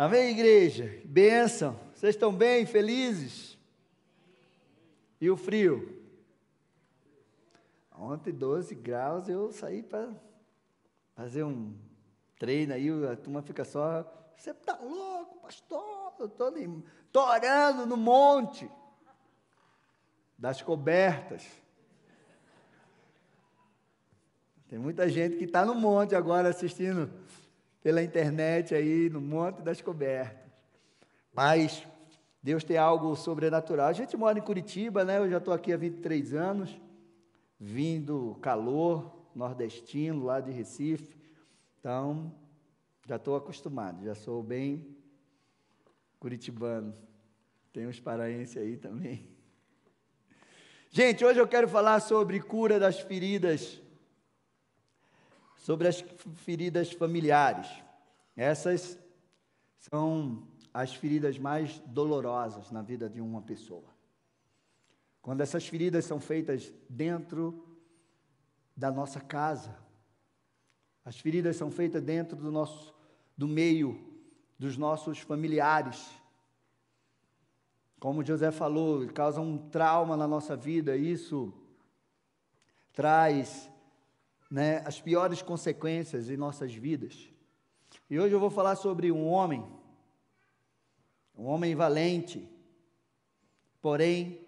Amém, igreja? Bênção. Vocês estão bem, felizes? E o frio? Ontem, 12 graus, eu saí para fazer um treino aí, a turma fica só. Você está louco, pastor? Eu estou orando no monte das cobertas. Tem muita gente que está no monte agora assistindo pela internet aí, no Monte das Cobertas. Mas Deus tem algo sobrenatural. A gente mora em Curitiba, né? Eu já estou aqui há 23 anos, vindo calor nordestino, lá de Recife. Então, já estou acostumado, já sou bem curitibano. Tem uns paraenses aí também. Gente, hoje eu quero falar sobre cura das feridas sobre as feridas familiares. Essas são as feridas mais dolorosas na vida de uma pessoa. Quando essas feridas são feitas dentro da nossa casa, as feridas são feitas dentro do nosso do meio dos nossos familiares. Como José falou, causa um trauma na nossa vida, isso traz né, as piores consequências em nossas vidas. E hoje eu vou falar sobre um homem, um homem valente, porém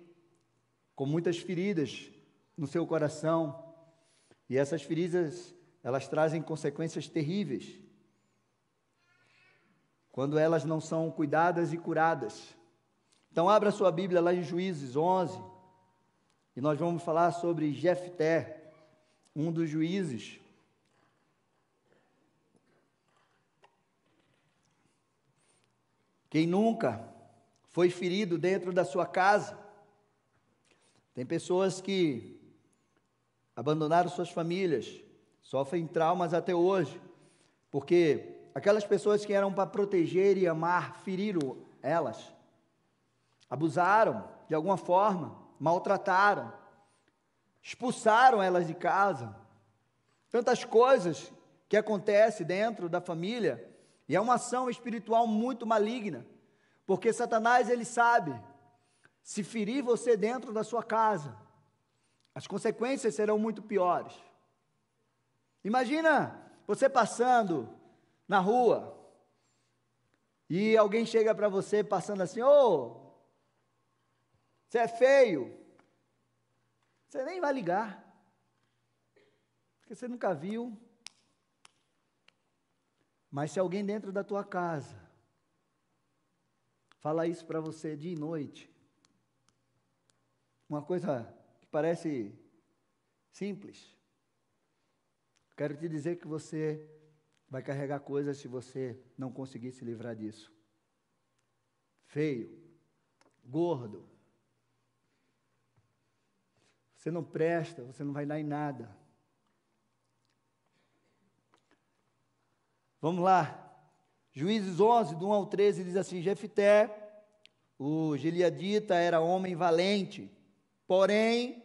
com muitas feridas no seu coração. E essas feridas, elas trazem consequências terríveis. Quando elas não são cuidadas e curadas. Então abra sua Bíblia lá em Juízes 11, e nós vamos falar sobre Jefté um dos juízes, quem nunca foi ferido dentro da sua casa. Tem pessoas que abandonaram suas famílias, sofrem traumas até hoje, porque aquelas pessoas que eram para proteger e amar feriram elas, abusaram de alguma forma, maltrataram expulsaram elas de casa. Tantas coisas que acontecem dentro da família, e é uma ação espiritual muito maligna, porque Satanás ele sabe se ferir você dentro da sua casa, as consequências serão muito piores. Imagina você passando na rua e alguém chega para você passando assim: "Ô, oh, você é feio". Você nem vai ligar. Porque você nunca viu. Mas se alguém dentro da tua casa fala isso para você dia e noite, uma coisa que parece simples, quero te dizer que você vai carregar coisas se você não conseguir se livrar disso. Feio, gordo, você não presta, você não vai dar em nada. Vamos lá. Juízes 11, do 1 ao 13, diz assim: Jefté, o Gileadita, era homem valente, porém,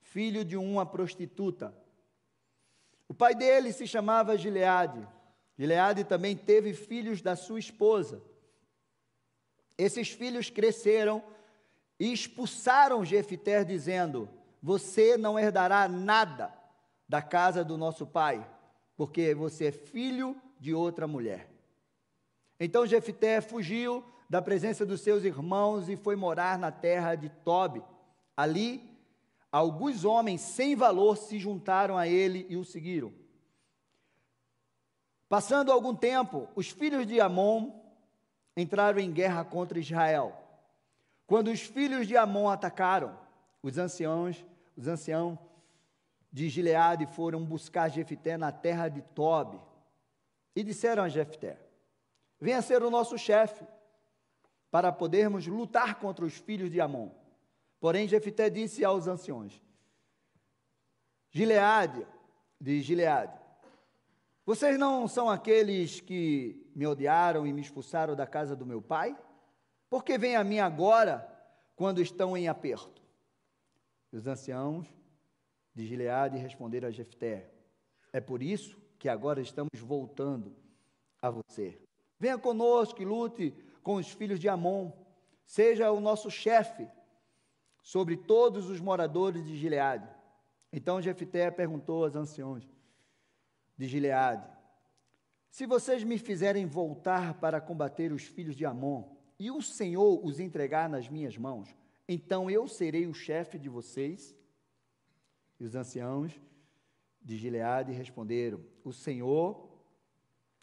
filho de uma prostituta. O pai dele se chamava Gileade. Gileade também teve filhos da sua esposa. Esses filhos cresceram e expulsaram Jefité, dizendo: Você não herdará nada da casa do nosso pai, porque você é filho de outra mulher. Então Jefité fugiu da presença dos seus irmãos e foi morar na terra de Tobi. Ali, alguns homens sem valor se juntaram a ele e o seguiram. Passando algum tempo, os filhos de Amon entraram em guerra contra Israel. Quando os filhos de Amon atacaram, os anciãos, os anciãos de Gileade foram buscar Jefté na terra de Tobi e disseram a Jefté: Venha ser o nosso chefe para podermos lutar contra os filhos de Amon. Porém, Jefté disse aos anciões: Gileade, de Gileade, vocês não são aqueles que me odiaram e me expulsaram da casa do meu pai? Por que vem a mim agora, quando estão em aperto? Os anciãos de Gileade responderam a Jefté: É por isso que agora estamos voltando a você. Venha conosco e lute com os filhos de Amon. Seja o nosso chefe sobre todos os moradores de Gileade. Então Jefté perguntou aos anciãos de Gileade: Se vocês me fizerem voltar para combater os filhos de Amon, e o Senhor os entregar nas minhas mãos, então eu serei o chefe de vocês? E os anciãos de Gileade responderam: O Senhor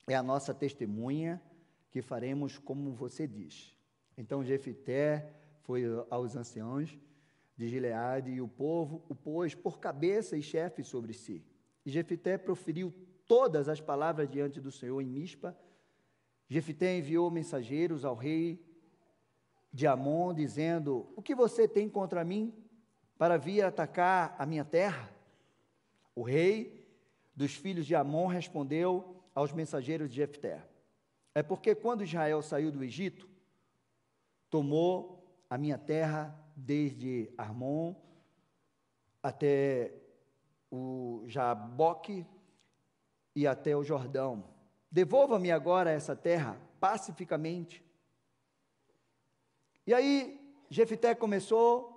é a nossa testemunha que faremos como você diz. Então Jefité foi aos anciãos de Gileade e o povo o pôs por cabeça e chefe sobre si. E Jefité proferiu todas as palavras diante do Senhor em Mispa. Jefité enviou mensageiros ao rei de Amon, dizendo: O que você tem contra mim para vir atacar a minha terra? O rei dos filhos de Amon respondeu aos mensageiros de Jefté: É porque quando Israel saiu do Egito, tomou a minha terra desde Armon até o Jaboque e até o Jordão. Devolva-me agora essa terra pacificamente. E aí Jefité começou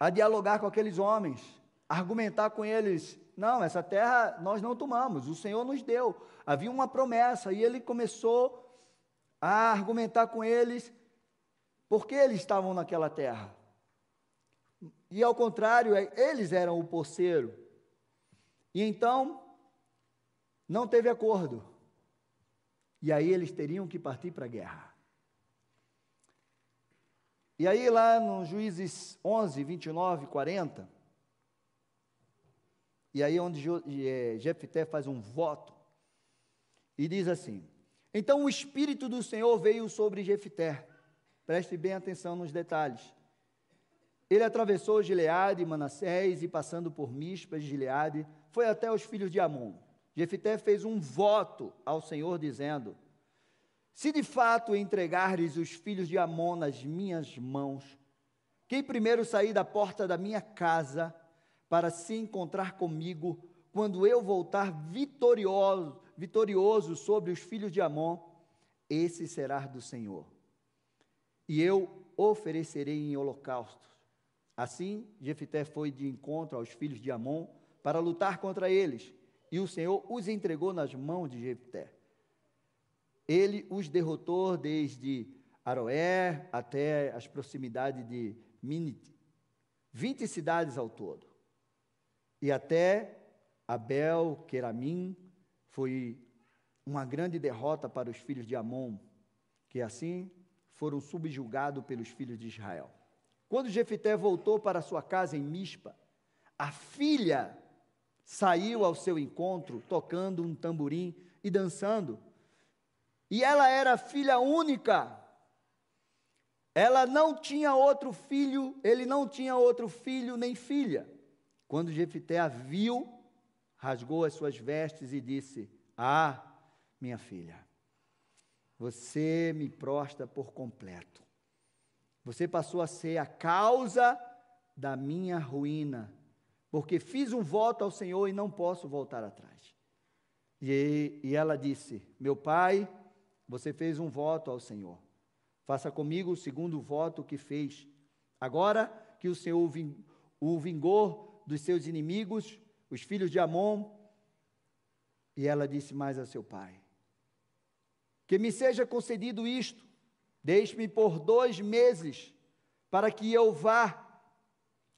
a dialogar com aqueles homens, argumentar com eles não, essa terra nós não tomamos, o Senhor nos deu. Havia uma promessa e ele começou a argumentar com eles por que eles estavam naquela terra. E ao contrário, é, eles eram o poceiro. E então, não teve acordo. E aí eles teriam que partir para a guerra. E aí, lá no Juízes 11, 29, 40, e aí onde é, Jefté faz um voto e diz assim: Então o espírito do Senhor veio sobre Jefté. Preste bem atenção nos detalhes. Ele atravessou Gileade e Manassés e passando por Mispas de Gileade, foi até os filhos de Amon. Jefté fez um voto ao Senhor dizendo: Se de fato entregares os filhos de Amon nas minhas mãos, quem primeiro sair da porta da minha casa para se encontrar comigo quando eu voltar vitorioso, vitorioso sobre os filhos de Amon, esse será do Senhor. E eu oferecerei em holocausto. Assim, Jefité foi de encontro aos filhos de Amon para lutar contra eles, e o Senhor os entregou nas mãos de Jefté. Ele os derrotou desde Aroé até as proximidades de Minite, vinte cidades ao todo. E até Abel, Queramim, foi uma grande derrota para os filhos de Amon, que assim foram subjugados pelos filhos de Israel. Quando Jefité voltou para sua casa em Mispa, a filha saiu ao seu encontro tocando um tamborim e dançando. E ela era filha única. Ela não tinha outro filho, ele não tinha outro filho nem filha. Quando Jefité a viu, rasgou as suas vestes e disse: Ah, minha filha, você me prostra por completo. Você passou a ser a causa da minha ruína, porque fiz um voto ao Senhor e não posso voltar atrás. E, e ela disse: Meu pai, você fez um voto ao Senhor. Faça comigo o segundo voto que fez. Agora que o Senhor o vingou dos seus inimigos, os filhos de Amon. E ela disse mais a seu pai: Que me seja concedido isto, deixe-me por dois meses, para que eu vá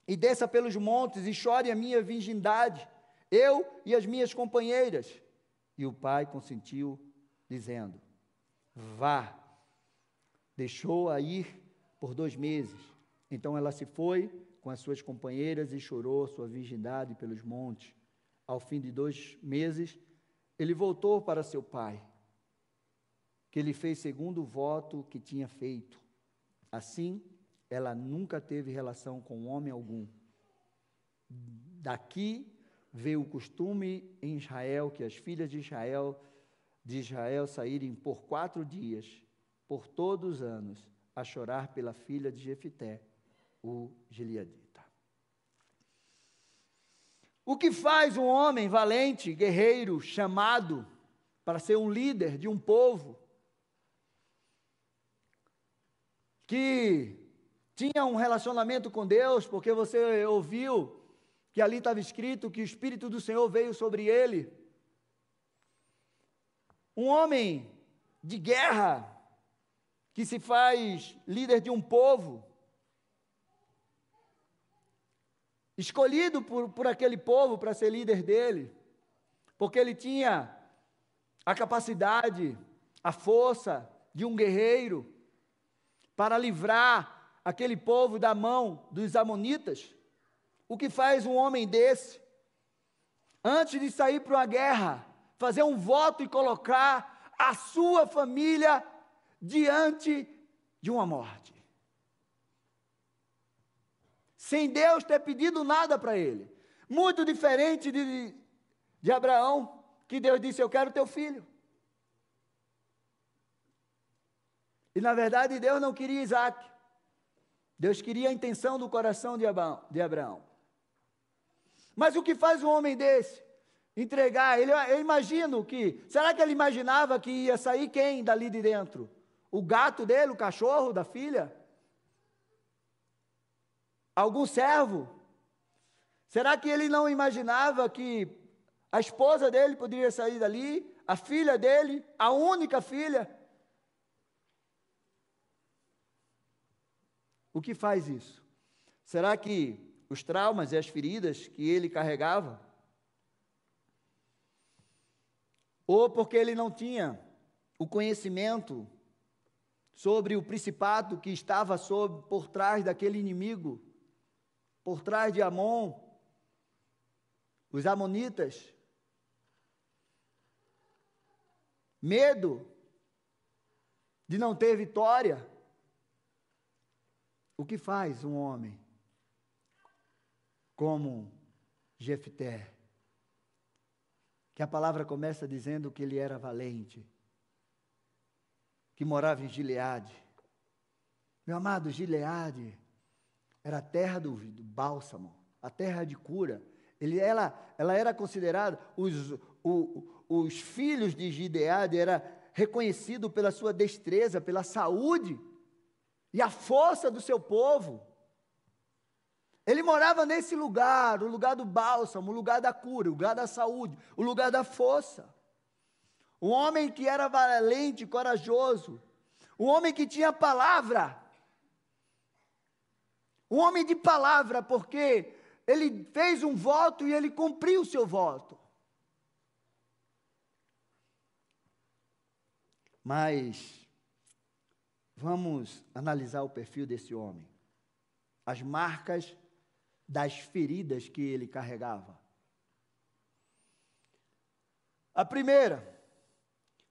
e desça pelos montes e chore a minha virgindade, eu e as minhas companheiras. E o pai consentiu, dizendo: Vá. Deixou-a ir por dois meses. Então ela se foi com as suas companheiras e chorou sua virgindade pelos montes. Ao fim de dois meses, ele voltou para seu pai, que ele fez segundo o voto que tinha feito. Assim, ela nunca teve relação com homem algum. Daqui veio o costume em Israel que as filhas de Israel de Israel saírem por quatro dias, por todos os anos, a chorar pela filha de Jefité, o Gileadita. O que faz um homem valente, guerreiro, chamado para ser um líder de um povo que tinha um relacionamento com Deus, porque você ouviu que ali estava escrito que o Espírito do Senhor veio sobre ele. Um homem de guerra, que se faz líder de um povo, escolhido por, por aquele povo para ser líder dele, porque ele tinha a capacidade, a força de um guerreiro para livrar aquele povo da mão dos amonitas. O que faz um homem desse, antes de sair para uma guerra, fazer um voto e colocar a sua família diante de uma morte? sem Deus ter pedido nada para ele. Muito diferente de, de Abraão, que Deus disse: Eu quero teu filho. E na verdade Deus não queria Isaac. Deus queria a intenção do coração de Abraão. Mas o que faz um homem desse? Entregar, ele, eu imagino que, será que ele imaginava que ia sair quem dali de dentro? O gato dele, o cachorro da filha? algum servo? Será que ele não imaginava que a esposa dele poderia sair dali, a filha dele, a única filha? O que faz isso? Será que os traumas e as feridas que ele carregava? Ou porque ele não tinha o conhecimento sobre o principado que estava sob, por trás daquele inimigo por trás de Amon, os Amonitas. Medo de não ter vitória. O que faz um homem como Jefté? Que a palavra começa dizendo que ele era valente, que morava em Gileade. Meu amado, Gileade era a terra do, do bálsamo, a terra de cura. Ele, ela, ela era considerada, os, o, os filhos de Gideade era reconhecido pela sua destreza, pela saúde e a força do seu povo. Ele morava nesse lugar, o lugar do bálsamo, o lugar da cura, o lugar da saúde, o lugar da força. Um homem que era valente, corajoso, um homem que tinha palavra, um homem de palavra, porque ele fez um voto e ele cumpriu o seu voto. Mas vamos analisar o perfil desse homem. As marcas das feridas que ele carregava. A primeira,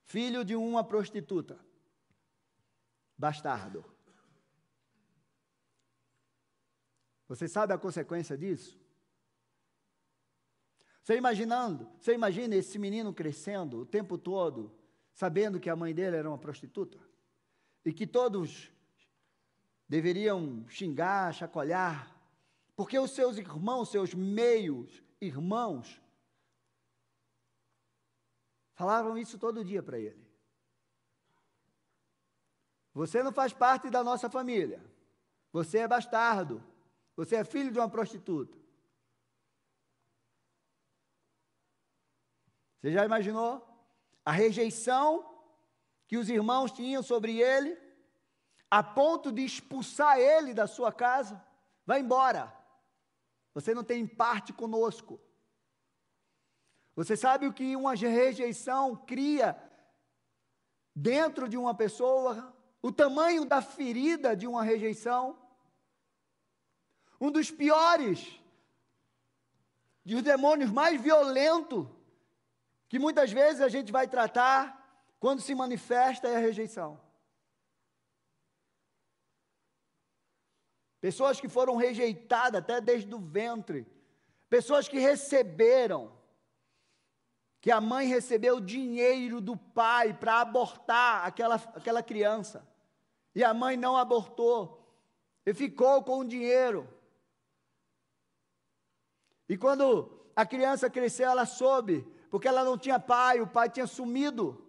filho de uma prostituta, bastardo. Você sabe a consequência disso? Você imaginando, você imagina esse menino crescendo o tempo todo, sabendo que a mãe dele era uma prostituta? E que todos deveriam xingar, chacoalhar, porque os seus irmãos, seus meios irmãos, falavam isso todo dia para ele. Você não faz parte da nossa família. Você é bastardo. Você é filho de uma prostituta. Você já imaginou a rejeição que os irmãos tinham sobre ele, a ponto de expulsar ele da sua casa? Vai embora. Você não tem parte conosco. Você sabe o que uma rejeição cria dentro de uma pessoa? O tamanho da ferida de uma rejeição? Um dos piores, de os demônios mais violentos, que muitas vezes a gente vai tratar quando se manifesta é a rejeição. Pessoas que foram rejeitadas até desde o ventre, pessoas que receberam, que a mãe recebeu dinheiro do pai para abortar aquela, aquela criança, e a mãe não abortou, e ficou com o dinheiro. E quando a criança cresceu, ela soube, porque ela não tinha pai, o pai tinha sumido.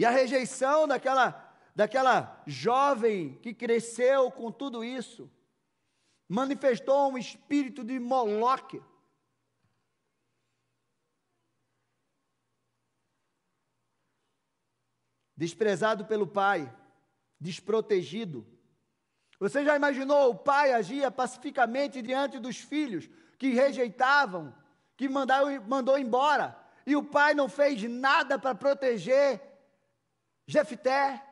E a rejeição daquela, daquela jovem que cresceu com tudo isso manifestou um espírito de Moloque. Desprezado pelo pai, desprotegido. Você já imaginou o pai agia pacificamente diante dos filhos que rejeitavam, que mandou, mandou embora, e o pai não fez nada para proteger Jefté?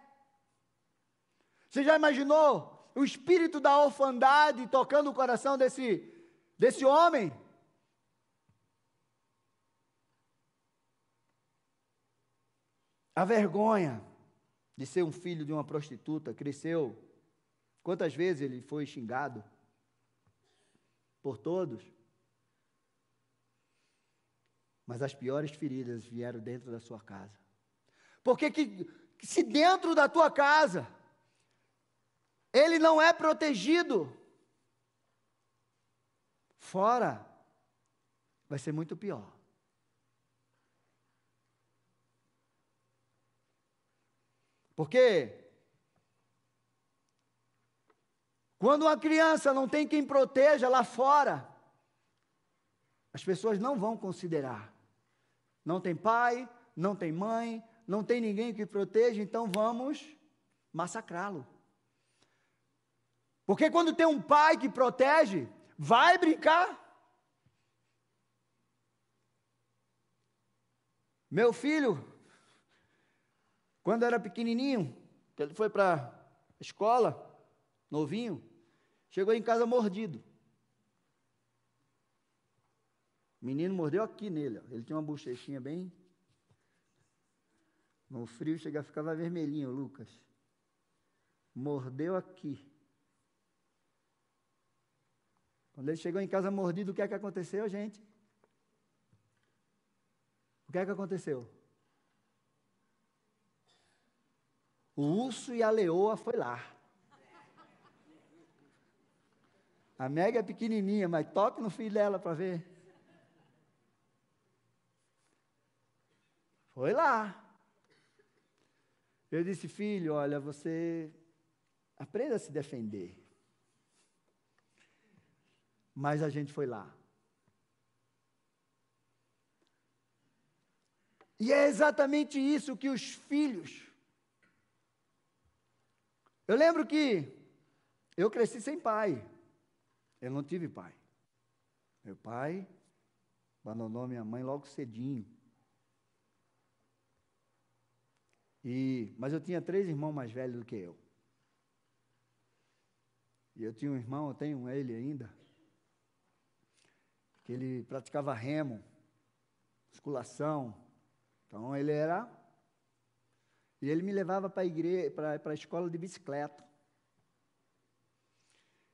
Você já imaginou o espírito da orfandade tocando o coração desse, desse homem. A vergonha de ser um filho de uma prostituta cresceu. Quantas vezes ele foi xingado por todos? Mas as piores feridas vieram dentro da sua casa. Porque que, se dentro da tua casa ele não é protegido. Fora, vai ser muito pior. Porque quando uma criança não tem quem proteja lá fora, as pessoas não vão considerar. Não tem pai, não tem mãe, não tem ninguém que proteja, então vamos massacrá-lo. Porque quando tem um pai que protege, vai brincar. Meu filho, quando era pequenininho, que ele foi para a escola, novinho, chegou em casa mordido. O menino mordeu aqui nele, ó. ele tinha uma bochechinha bem. No frio chega, ficava vermelhinho, Lucas. Mordeu aqui. Quando ele chegou em casa mordido, o que é que aconteceu, gente? O que é que aconteceu? O urso e a leoa foi lá. A Mega é pequenininha, mas toque no filho dela para ver. Foi lá. Eu disse, filho, olha, você aprenda a se defender mas a gente foi lá. E é exatamente isso que os filhos. Eu lembro que eu cresci sem pai. Eu não tive pai. Meu pai abandonou minha mãe logo cedinho. E, mas eu tinha três irmãos mais velhos do que eu. E eu tinha um irmão, eu tenho ele ainda, que ele praticava remo, musculação. Então ele era. E ele me levava para a igreja, para a escola de bicicleta.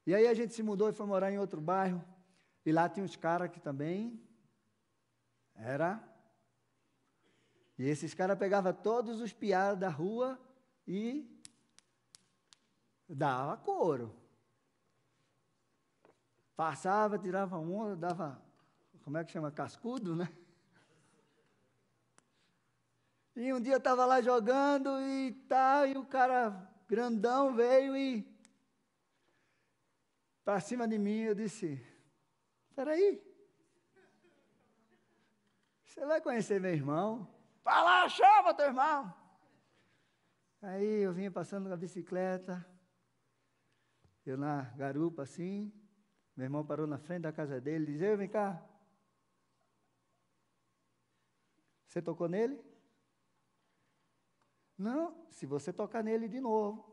E aí a gente se mudou e foi morar em outro bairro. E lá tinha uns caras que também era. E esses caras pegavam todos os piados da rua e dava couro. Passava, tirava onda, dava, como é que chama? Cascudo, né? E um dia eu estava lá jogando e tá, e o cara grandão veio e para cima de mim eu disse: Espera aí, você vai conhecer meu irmão? Vai lá, chama teu irmão. Aí eu vinha passando com a bicicleta, eu na garupa assim, meu irmão parou na frente da casa dele e disse: Vem cá. Você tocou nele? Não, se você tocar nele de novo,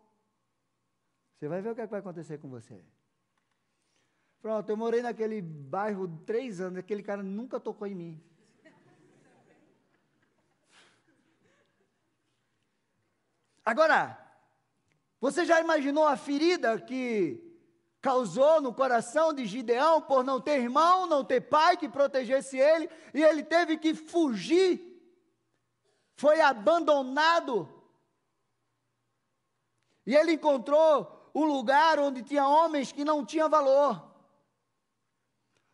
você vai ver o que, é que vai acontecer com você. Pronto, eu morei naquele bairro três anos, aquele cara nunca tocou em mim. Agora, você já imaginou a ferida que causou no coração de Gideão por não ter irmão, não ter pai que protegesse ele, e ele teve que fugir, foi abandonado. E ele encontrou um lugar onde tinha homens que não tinham valor.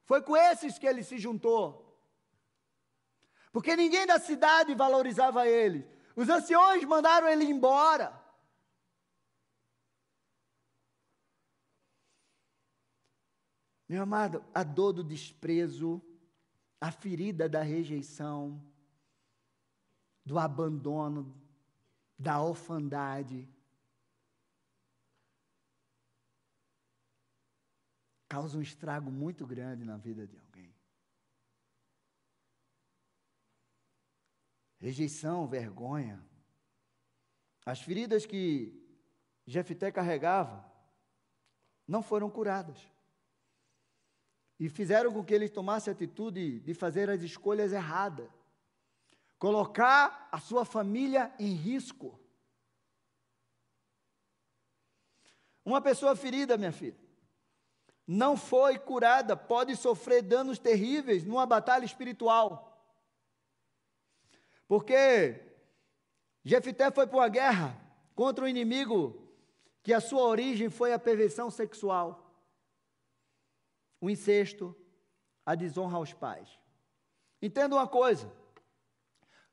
Foi com esses que ele se juntou. Porque ninguém da cidade valorizava ele. Os anciões mandaram ele embora. Meu amado, a dor do desprezo, a ferida da rejeição, do abandono, da orfandade, causa um estrago muito grande na vida de alguém. Rejeição, vergonha. As feridas que Jefité carregava não foram curadas. E fizeram com que ele tomasse a atitude de fazer as escolhas erradas. Colocar a sua família em risco. Uma pessoa ferida, minha filha, não foi curada, pode sofrer danos terríveis numa batalha espiritual. Porque Jefité foi para uma guerra contra um inimigo que a sua origem foi a perversão sexual, o incesto, a desonra aos pais. Entenda uma coisa: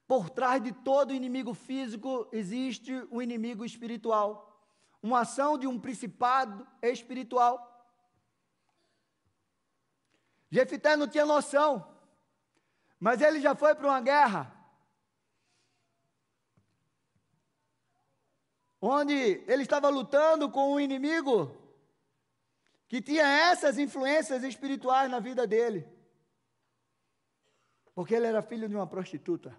por trás de todo inimigo físico existe um inimigo espiritual, uma ação de um principado espiritual. Jefité não tinha noção, mas ele já foi para uma guerra onde ele estava lutando com um inimigo que tinha essas influências espirituais na vida dele. Porque ele era filho de uma prostituta.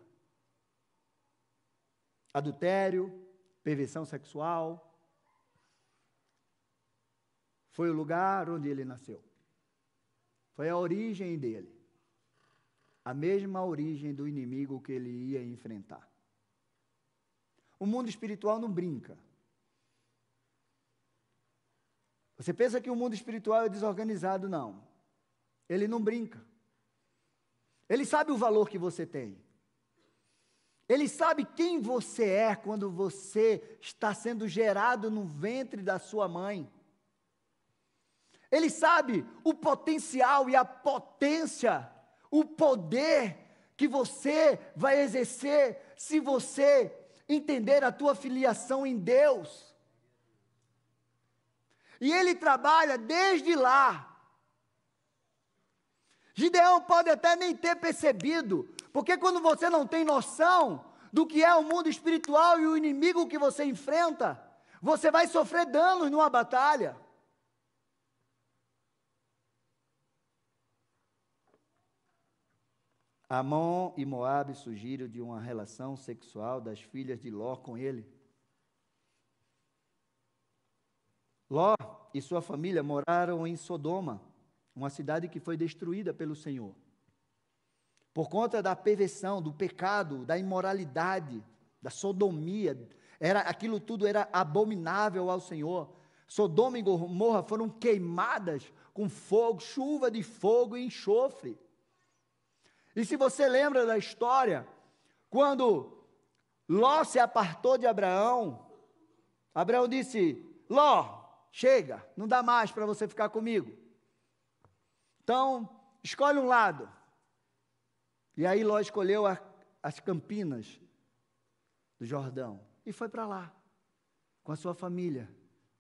Adultério, perversão sexual. Foi o lugar onde ele nasceu. Foi a origem dele. A mesma origem do inimigo que ele ia enfrentar. O mundo espiritual não brinca. Você pensa que o mundo espiritual é desorganizado? Não. Ele não brinca. Ele sabe o valor que você tem. Ele sabe quem você é quando você está sendo gerado no ventre da sua mãe. Ele sabe o potencial e a potência, o poder que você vai exercer se você entender a tua filiação em Deus. E ele trabalha desde lá. Gideão pode até nem ter percebido, porque quando você não tem noção do que é o mundo espiritual e o inimigo que você enfrenta, você vai sofrer danos numa batalha. Amon e Moabe surgiram de uma relação sexual das filhas de Ló com ele. Ló e sua família moraram em Sodoma, uma cidade que foi destruída pelo Senhor. Por conta da perversão, do pecado, da imoralidade, da sodomia, era aquilo tudo era abominável ao Senhor. Sodoma e Gomorra foram queimadas com fogo, chuva de fogo e enxofre. E se você lembra da história, quando Ló se apartou de Abraão, Abraão disse: Ló, chega, não dá mais para você ficar comigo. Então, escolhe um lado. E aí Ló escolheu a, as campinas do Jordão e foi para lá, com a sua família,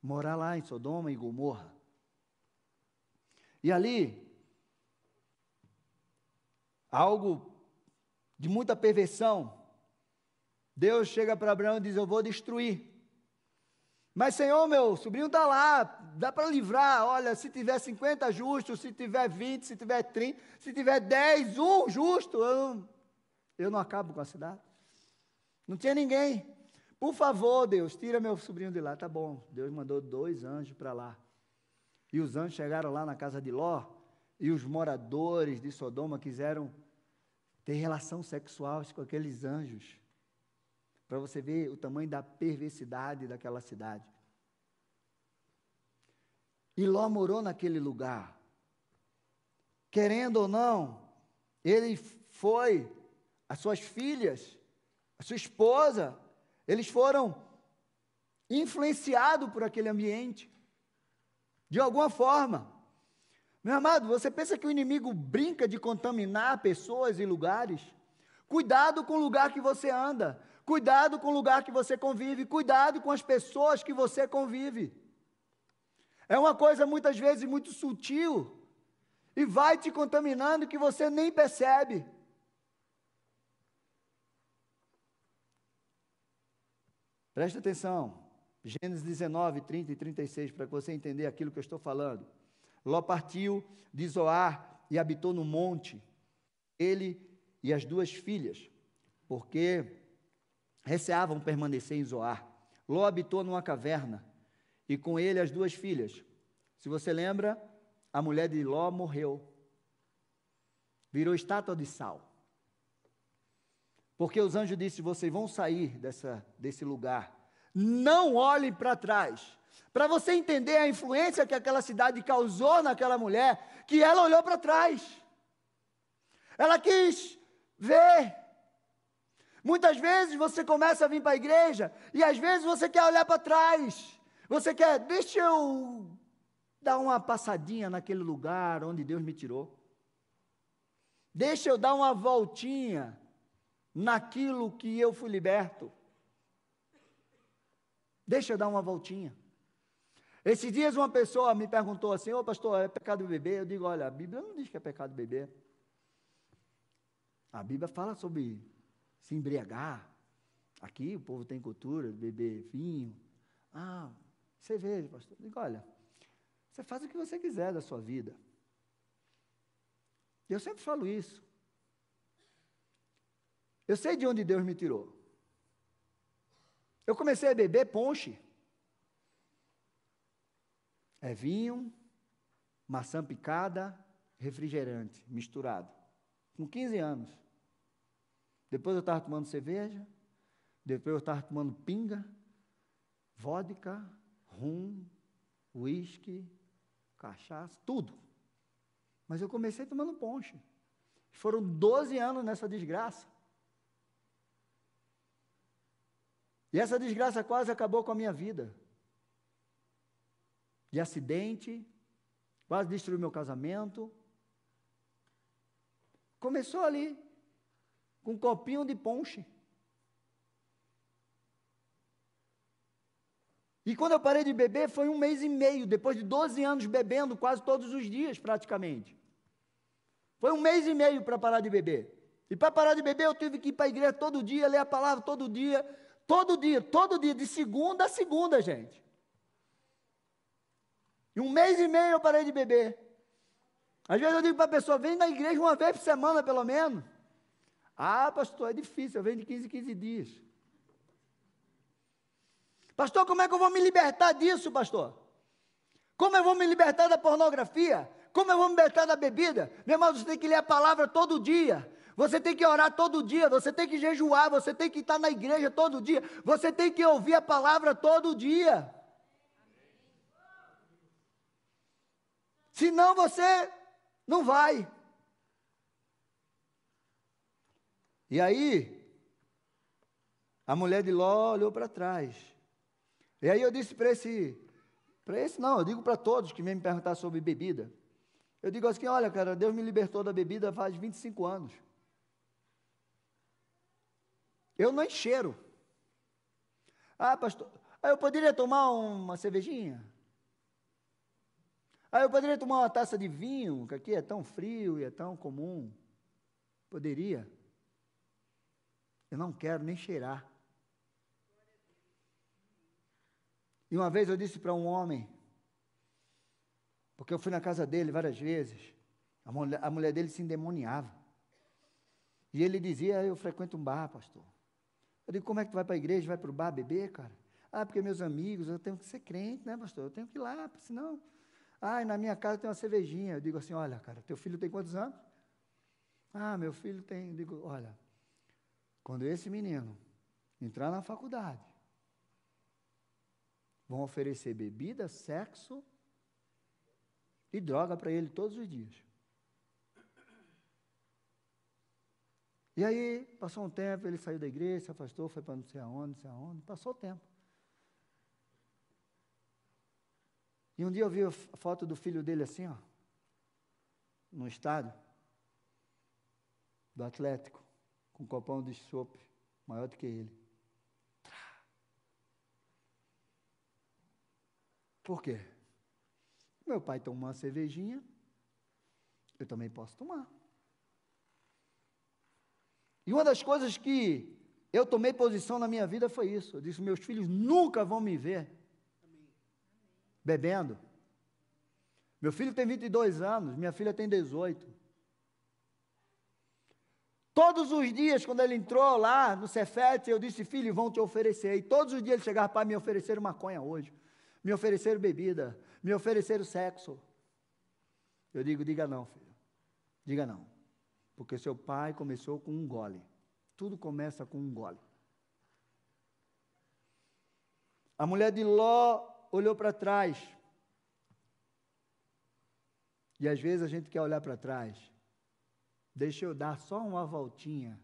morar lá em Sodoma e Gomorra. E ali, algo de muita perversão. Deus chega para Abraão e diz: Eu vou destruir. Mas, Senhor, meu sobrinho está lá, dá para livrar. Olha, se tiver 50 justos, se tiver 20, se tiver 30, se tiver 10, um justo, eu eu não acabo com a cidade. Não tinha ninguém. Por favor, Deus, tira meu sobrinho de lá. Tá bom. Deus mandou dois anjos para lá. E os anjos chegaram lá na casa de Ló, e os moradores de Sodoma quiseram ter relação sexual com aqueles anjos. Para você ver o tamanho da perversidade daquela cidade. E Ló morou naquele lugar. Querendo ou não, ele foi, as suas filhas, a sua esposa, eles foram influenciados por aquele ambiente. De alguma forma. Meu amado, você pensa que o inimigo brinca de contaminar pessoas e lugares? Cuidado com o lugar que você anda. Cuidado com o lugar que você convive, cuidado com as pessoas que você convive. É uma coisa muitas vezes muito sutil e vai te contaminando que você nem percebe. Preste atenção. Gênesis 19, 30 e 36, para você entender aquilo que eu estou falando. Ló partiu de Zoar e habitou no monte, ele e as duas filhas, porque receavam permanecer em Zoar. Ló habitou numa caverna, e com ele as duas filhas. Se você lembra, a mulher de Ló morreu, virou estátua de sal. Porque os anjos disseram: vocês vão sair dessa, desse lugar, não olhem para trás. Para você entender a influência que aquela cidade causou naquela mulher, que ela olhou para trás. Ela quis ver. Muitas vezes você começa a vir para a igreja e às vezes você quer olhar para trás. Você quer, deixa eu dar uma passadinha naquele lugar onde Deus me tirou. Deixa eu dar uma voltinha naquilo que eu fui liberto. Deixa eu dar uma voltinha. Esses dias uma pessoa me perguntou assim, ô pastor, é pecado beber? Eu digo, olha, a Bíblia não diz que é pecado beber. A Bíblia fala sobre se embriagar. Aqui o povo tem cultura de beber vinho. Ah, cerveja, pastor. Eu digo, olha, você faz o que você quiser da sua vida. Eu sempre falo isso. Eu sei de onde Deus me tirou. Eu comecei a beber ponche. É vinho, maçã picada, refrigerante, misturado. Com 15 anos. Depois eu estava tomando cerveja, depois eu estava tomando pinga, vodka, rum, uísque, cachaça, tudo. Mas eu comecei tomando ponche. Foram 12 anos nessa desgraça. E essa desgraça quase acabou com a minha vida de acidente, quase destruiu meu casamento. Começou ali, com um copinho de ponche. E quando eu parei de beber, foi um mês e meio, depois de 12 anos bebendo quase todos os dias, praticamente. Foi um mês e meio para parar de beber. E para parar de beber, eu tive que ir para a igreja todo dia, ler a palavra todo dia, todo dia, todo dia, de segunda a segunda, gente. Em um mês e meio eu parei de beber. Às vezes eu digo para a pessoa, vem na igreja uma vez por semana, pelo menos. Ah, pastor, é difícil, eu venho de 15 em 15 dias. Pastor, como é que eu vou me libertar disso, pastor? Como eu vou me libertar da pornografia? Como eu vou me libertar da bebida? Meu irmão, você tem que ler a palavra todo dia. Você tem que orar todo dia, você tem que jejuar, você tem que estar na igreja todo dia, você tem que ouvir a palavra todo dia. Senão você não vai. E aí, a mulher de Ló olhou para trás. E aí eu disse para esse, para esse não, eu digo para todos que me perguntar sobre bebida. Eu digo assim, olha, cara, Deus me libertou da bebida faz 25 anos. Eu não encheiro. Ah, pastor, ah, eu poderia tomar uma cervejinha? Ah, eu poderia tomar uma taça de vinho, que aqui é tão frio e é tão comum. Poderia. Eu não quero nem cheirar. E uma vez eu disse para um homem, porque eu fui na casa dele várias vezes, a mulher, a mulher dele se endemoniava. E ele dizia: Eu frequento um bar, pastor. Eu digo: Como é que tu vai para a igreja, vai para o bar beber, cara? Ah, porque meus amigos, eu tenho que ser crente, né, pastor? Eu tenho que ir lá, senão ah, na minha casa tem uma cervejinha. Eu digo assim: olha, cara, teu filho tem quantos anos? Ah, meu filho tem. Eu digo: olha, quando esse menino entrar na faculdade, vão oferecer bebida, sexo e droga para ele todos os dias. E aí, passou um tempo, ele saiu da igreja, se afastou, foi para não sei aonde, não sei aonde, passou o tempo. E um dia eu vi a foto do filho dele assim, ó, no estádio, do Atlético, com um copão de chope maior do que ele. Por quê? Meu pai tomou uma cervejinha, eu também posso tomar. E uma das coisas que eu tomei posição na minha vida foi isso. Eu disse: meus filhos nunca vão me ver bebendo. Meu filho tem 22 anos, minha filha tem 18. Todos os dias, quando ele entrou lá no Cefete, eu disse, filho, vão te oferecer. E todos os dias ele chegava, pai, me ofereceram maconha hoje. Me ofereceram bebida. Me ofereceram sexo. Eu digo, diga não, filho. Diga não. Porque seu pai começou com um gole. Tudo começa com um gole. A mulher de Ló olhou para trás. E às vezes a gente quer olhar para trás. Deixa eu dar só uma voltinha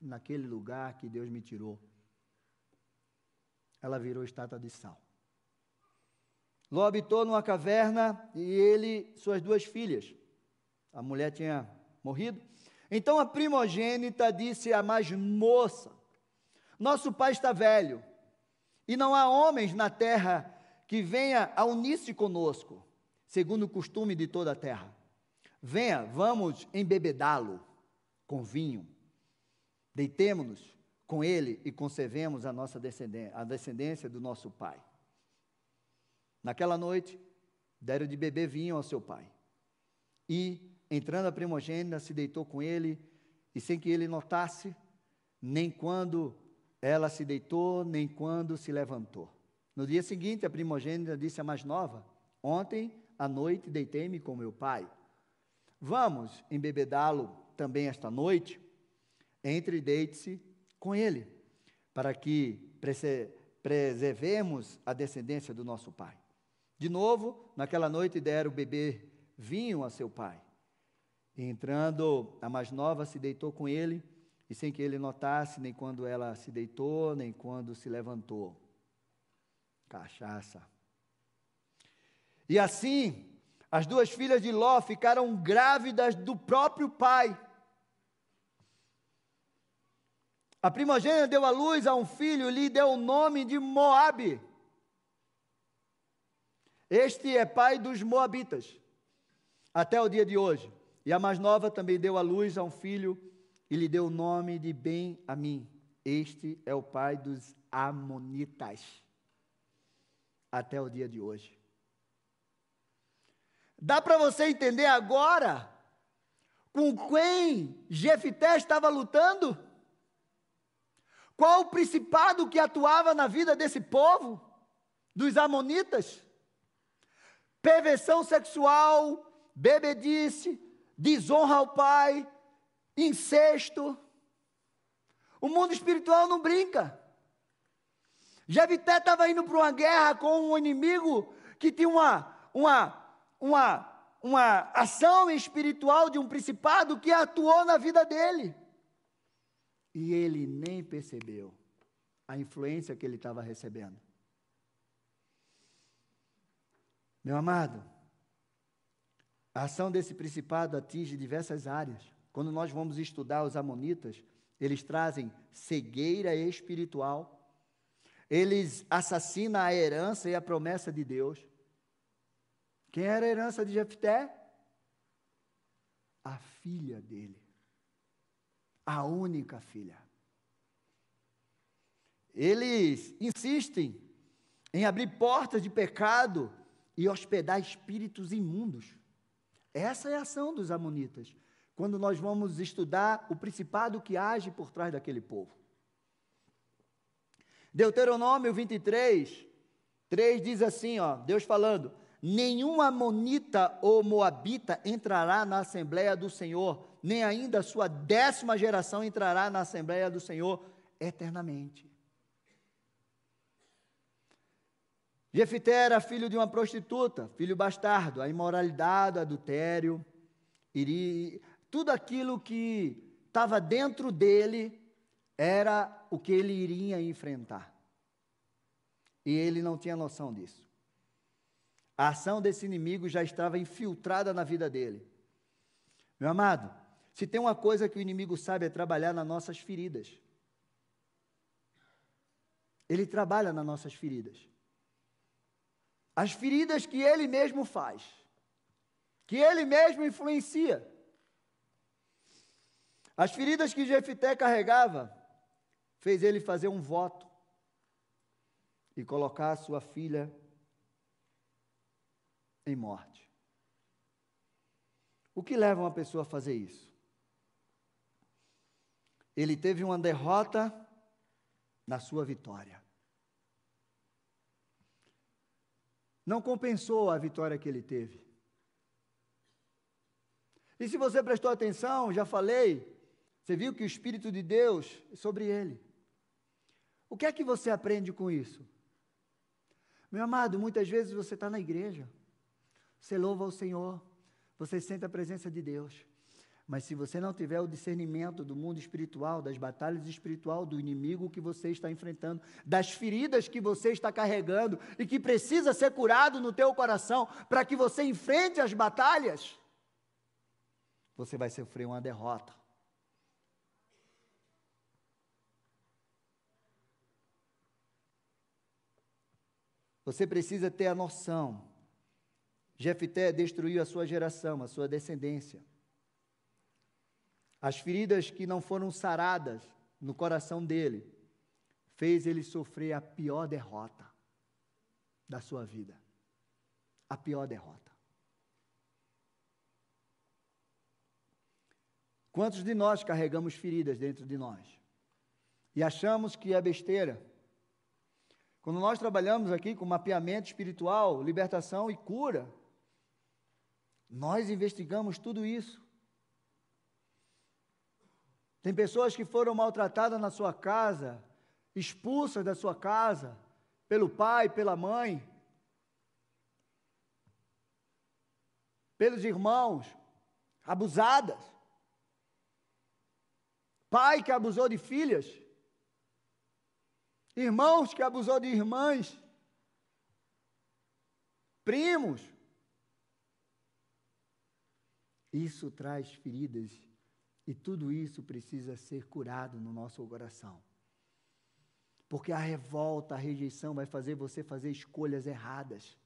naquele lugar que Deus me tirou. Ela virou estátua de sal. Ló habitou numa caverna e ele, suas duas filhas. A mulher tinha morrido. Então a primogênita disse à mais moça: Nosso pai está velho, e não há homens na terra que venha a unir-se conosco, segundo o costume de toda a terra. Venha, vamos embebedá-lo com vinho. Deitemo-nos com ele e concebemos a nossa descendência, a descendência do nosso pai. Naquela noite, deram de beber vinho ao seu pai. E, entrando a primogênita, se deitou com ele, e sem que ele notasse, nem quando ela se deitou, nem quando se levantou. No dia seguinte, a primogênita disse à mais nova: Ontem à noite deitei-me com meu pai. Vamos embebedá-lo também esta noite? Entre e deite-se com ele, para que preservemos a descendência do nosso pai. De novo, naquela noite deram beber vinho a seu pai. Entrando, a mais nova se deitou com ele, e sem que ele notasse, nem quando ela se deitou, nem quando se levantou. Cachaça. E assim, as duas filhas de Ló ficaram grávidas do próprio pai. A primogênita deu à luz a um filho e lhe deu o nome de Moabe. Este é pai dos Moabitas, até o dia de hoje. E a mais nova também deu à luz a um filho e lhe deu o nome de Ben a mim. Este é o pai dos Amonitas, até o dia de hoje. Dá para você entender agora com quem Jefité estava lutando? Qual o principado que atuava na vida desse povo, dos Amonitas? Perversão sexual, bebedice, desonra ao pai, incesto. O mundo espiritual não brinca. Jefité estava indo para uma guerra com um inimigo que tinha uma, uma uma, uma ação espiritual de um principado que atuou na vida dele. E ele nem percebeu a influência que ele estava recebendo. Meu amado, a ação desse principado atinge diversas áreas. Quando nós vamos estudar os Amonitas, eles trazem cegueira espiritual, eles assassinam a herança e a promessa de Deus. Quem era a herança de Jefté? A filha dele. A única filha. Eles insistem em abrir portas de pecado e hospedar espíritos imundos. Essa é a ação dos amonitas, quando nós vamos estudar o principado que age por trás daquele povo. Deuteronômio 23, 3 diz assim, ó, Deus falando: nenhum amonita ou moabita entrará na Assembleia do Senhor, nem ainda a sua décima geração entrará na Assembleia do Senhor eternamente. Jefité era filho de uma prostituta, filho bastardo, a imoralidade, o adultério, iria, tudo aquilo que estava dentro dele era o que ele iria enfrentar. E ele não tinha noção disso. A ação desse inimigo já estava infiltrada na vida dele. Meu amado, se tem uma coisa que o inimigo sabe é trabalhar nas nossas feridas. Ele trabalha nas nossas feridas. as feridas que ele mesmo faz, que ele mesmo influencia. As feridas que Jefité carregava fez ele fazer um voto e colocar sua filha em morte. O que leva uma pessoa a fazer isso? Ele teve uma derrota na sua vitória. Não compensou a vitória que ele teve. E se você prestou atenção, já falei, você viu que o Espírito de Deus é sobre ele. O que é que você aprende com isso? Meu amado, muitas vezes você está na igreja, você louva o Senhor, você sente a presença de Deus. Mas se você não tiver o discernimento do mundo espiritual, das batalhas espiritual, do inimigo que você está enfrentando, das feridas que você está carregando e que precisa ser curado no teu coração para que você enfrente as batalhas, você vai sofrer uma derrota. Você precisa ter a noção. Jefté destruiu a sua geração, a sua descendência. As feridas que não foram saradas no coração dele, fez ele sofrer a pior derrota da sua vida. A pior derrota. Quantos de nós carregamos feridas dentro de nós? E achamos que é besteira quando nós trabalhamos aqui com mapeamento espiritual, libertação e cura, nós investigamos tudo isso. Tem pessoas que foram maltratadas na sua casa, expulsas da sua casa, pelo pai, pela mãe, pelos irmãos, abusadas. Pai que abusou de filhas irmãos que abusou de irmãs, primos. Isso traz feridas e tudo isso precisa ser curado no nosso coração. Porque a revolta, a rejeição vai fazer você fazer escolhas erradas.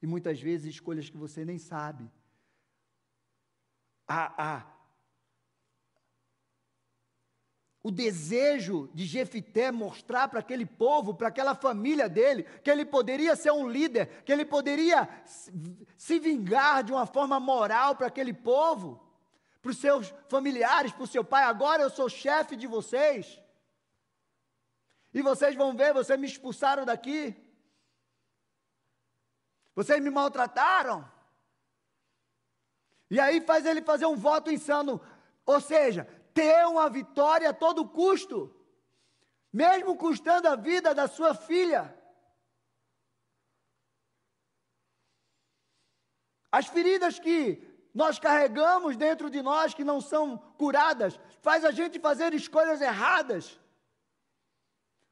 E muitas vezes escolhas que você nem sabe. A, a, o desejo de Jefité mostrar para aquele povo, para aquela família dele, que ele poderia ser um líder, que ele poderia se vingar de uma forma moral para aquele povo, para os seus familiares, para o seu pai. Agora eu sou chefe de vocês. E vocês vão ver, vocês me expulsaram daqui. Vocês me maltrataram. E aí faz ele fazer um voto insano. Ou seja, ter uma vitória a todo custo, mesmo custando a vida da sua filha. As feridas que nós carregamos dentro de nós que não são curadas, faz a gente fazer escolhas erradas.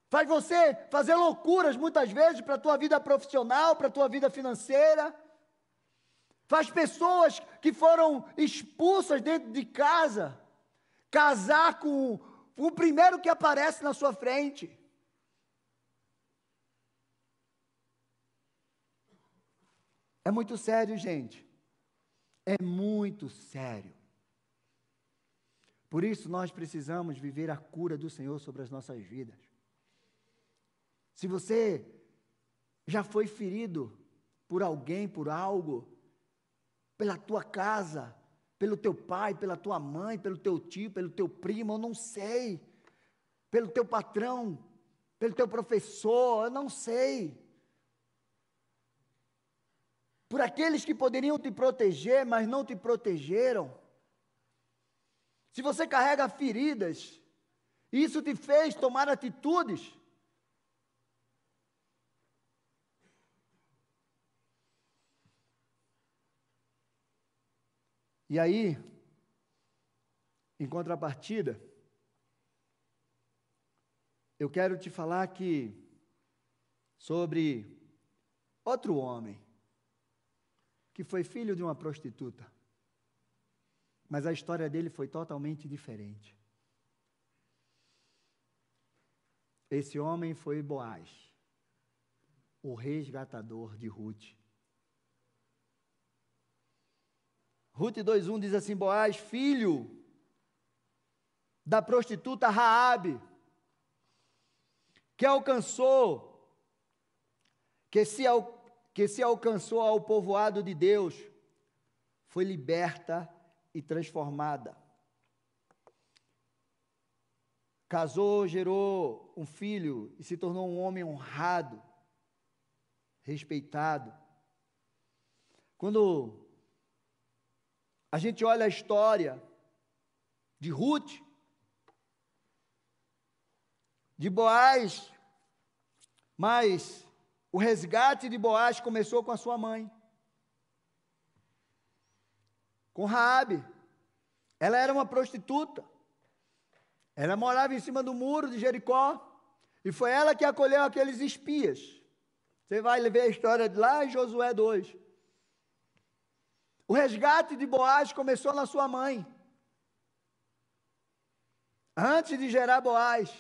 Faz você fazer loucuras muitas vezes para a tua vida profissional, para a tua vida financeira. Faz pessoas que foram expulsas dentro de casa casar com o primeiro que aparece na sua frente. É muito sério, gente. É muito sério. Por isso nós precisamos viver a cura do Senhor sobre as nossas vidas. Se você já foi ferido por alguém, por algo, pela tua casa, pelo teu pai, pela tua mãe, pelo teu tio, pelo teu primo, eu não sei. Pelo teu patrão, pelo teu professor, eu não sei. Por aqueles que poderiam te proteger, mas não te protegeram. Se você carrega feridas, isso te fez tomar atitudes E aí, em contrapartida, eu quero te falar que sobre outro homem que foi filho de uma prostituta. Mas a história dele foi totalmente diferente. Esse homem foi Boaz. o resgatador de Ruth. Ruth 2:1 diz assim: Boaz, filho da prostituta Raabe, que alcançou que se, que se alcançou ao povoado de Deus, foi liberta e transformada. Casou, gerou um filho e se tornou um homem honrado, respeitado. Quando a gente olha a história de Ruth, de Boaz, mas o resgate de Boaz começou com a sua mãe, com Raabe. Ela era uma prostituta. Ela morava em cima do muro de Jericó e foi ela que acolheu aqueles espias. Você vai ver a história de lá em Josué 2. O resgate de Boaz começou na sua mãe. Antes de gerar Boaz,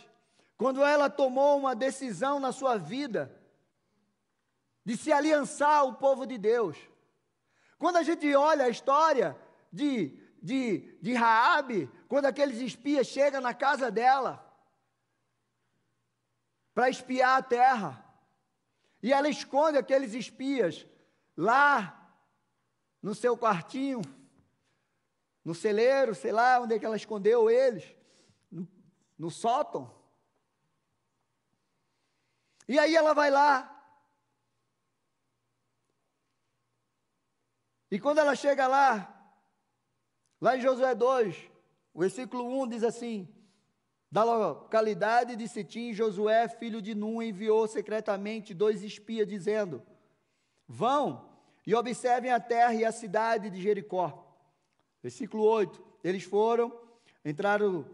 quando ela tomou uma decisão na sua vida de se aliançar ao povo de Deus. Quando a gente olha a história de, de, de Raabe, quando aqueles espias chegam na casa dela para espiar a terra. E ela esconde aqueles espias lá no seu quartinho, no celeiro, sei lá onde é que ela escondeu eles, no, no sótão. E aí ela vai lá. E quando ela chega lá, lá em Josué 2, o versículo 1 diz assim: Da localidade de Sitim, Josué, filho de Nun, enviou secretamente dois espias, dizendo: Vão e observem a terra e a cidade de Jericó. Versículo 8: Eles foram, entraram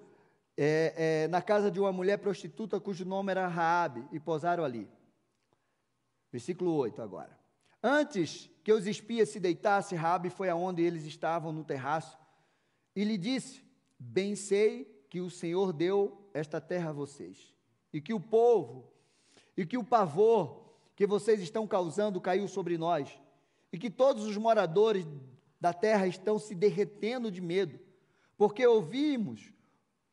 é, é, na casa de uma mulher prostituta cujo nome era Raabe e pousaram ali. Versículo 8 agora. Antes que os espias se deitassem, Raabe foi aonde eles estavam no terraço e lhe disse: Bem sei que o Senhor deu esta terra a vocês, e que o povo, e que o pavor que vocês estão causando caiu sobre nós, e que todos os moradores da terra estão se derretendo de medo, porque ouvimos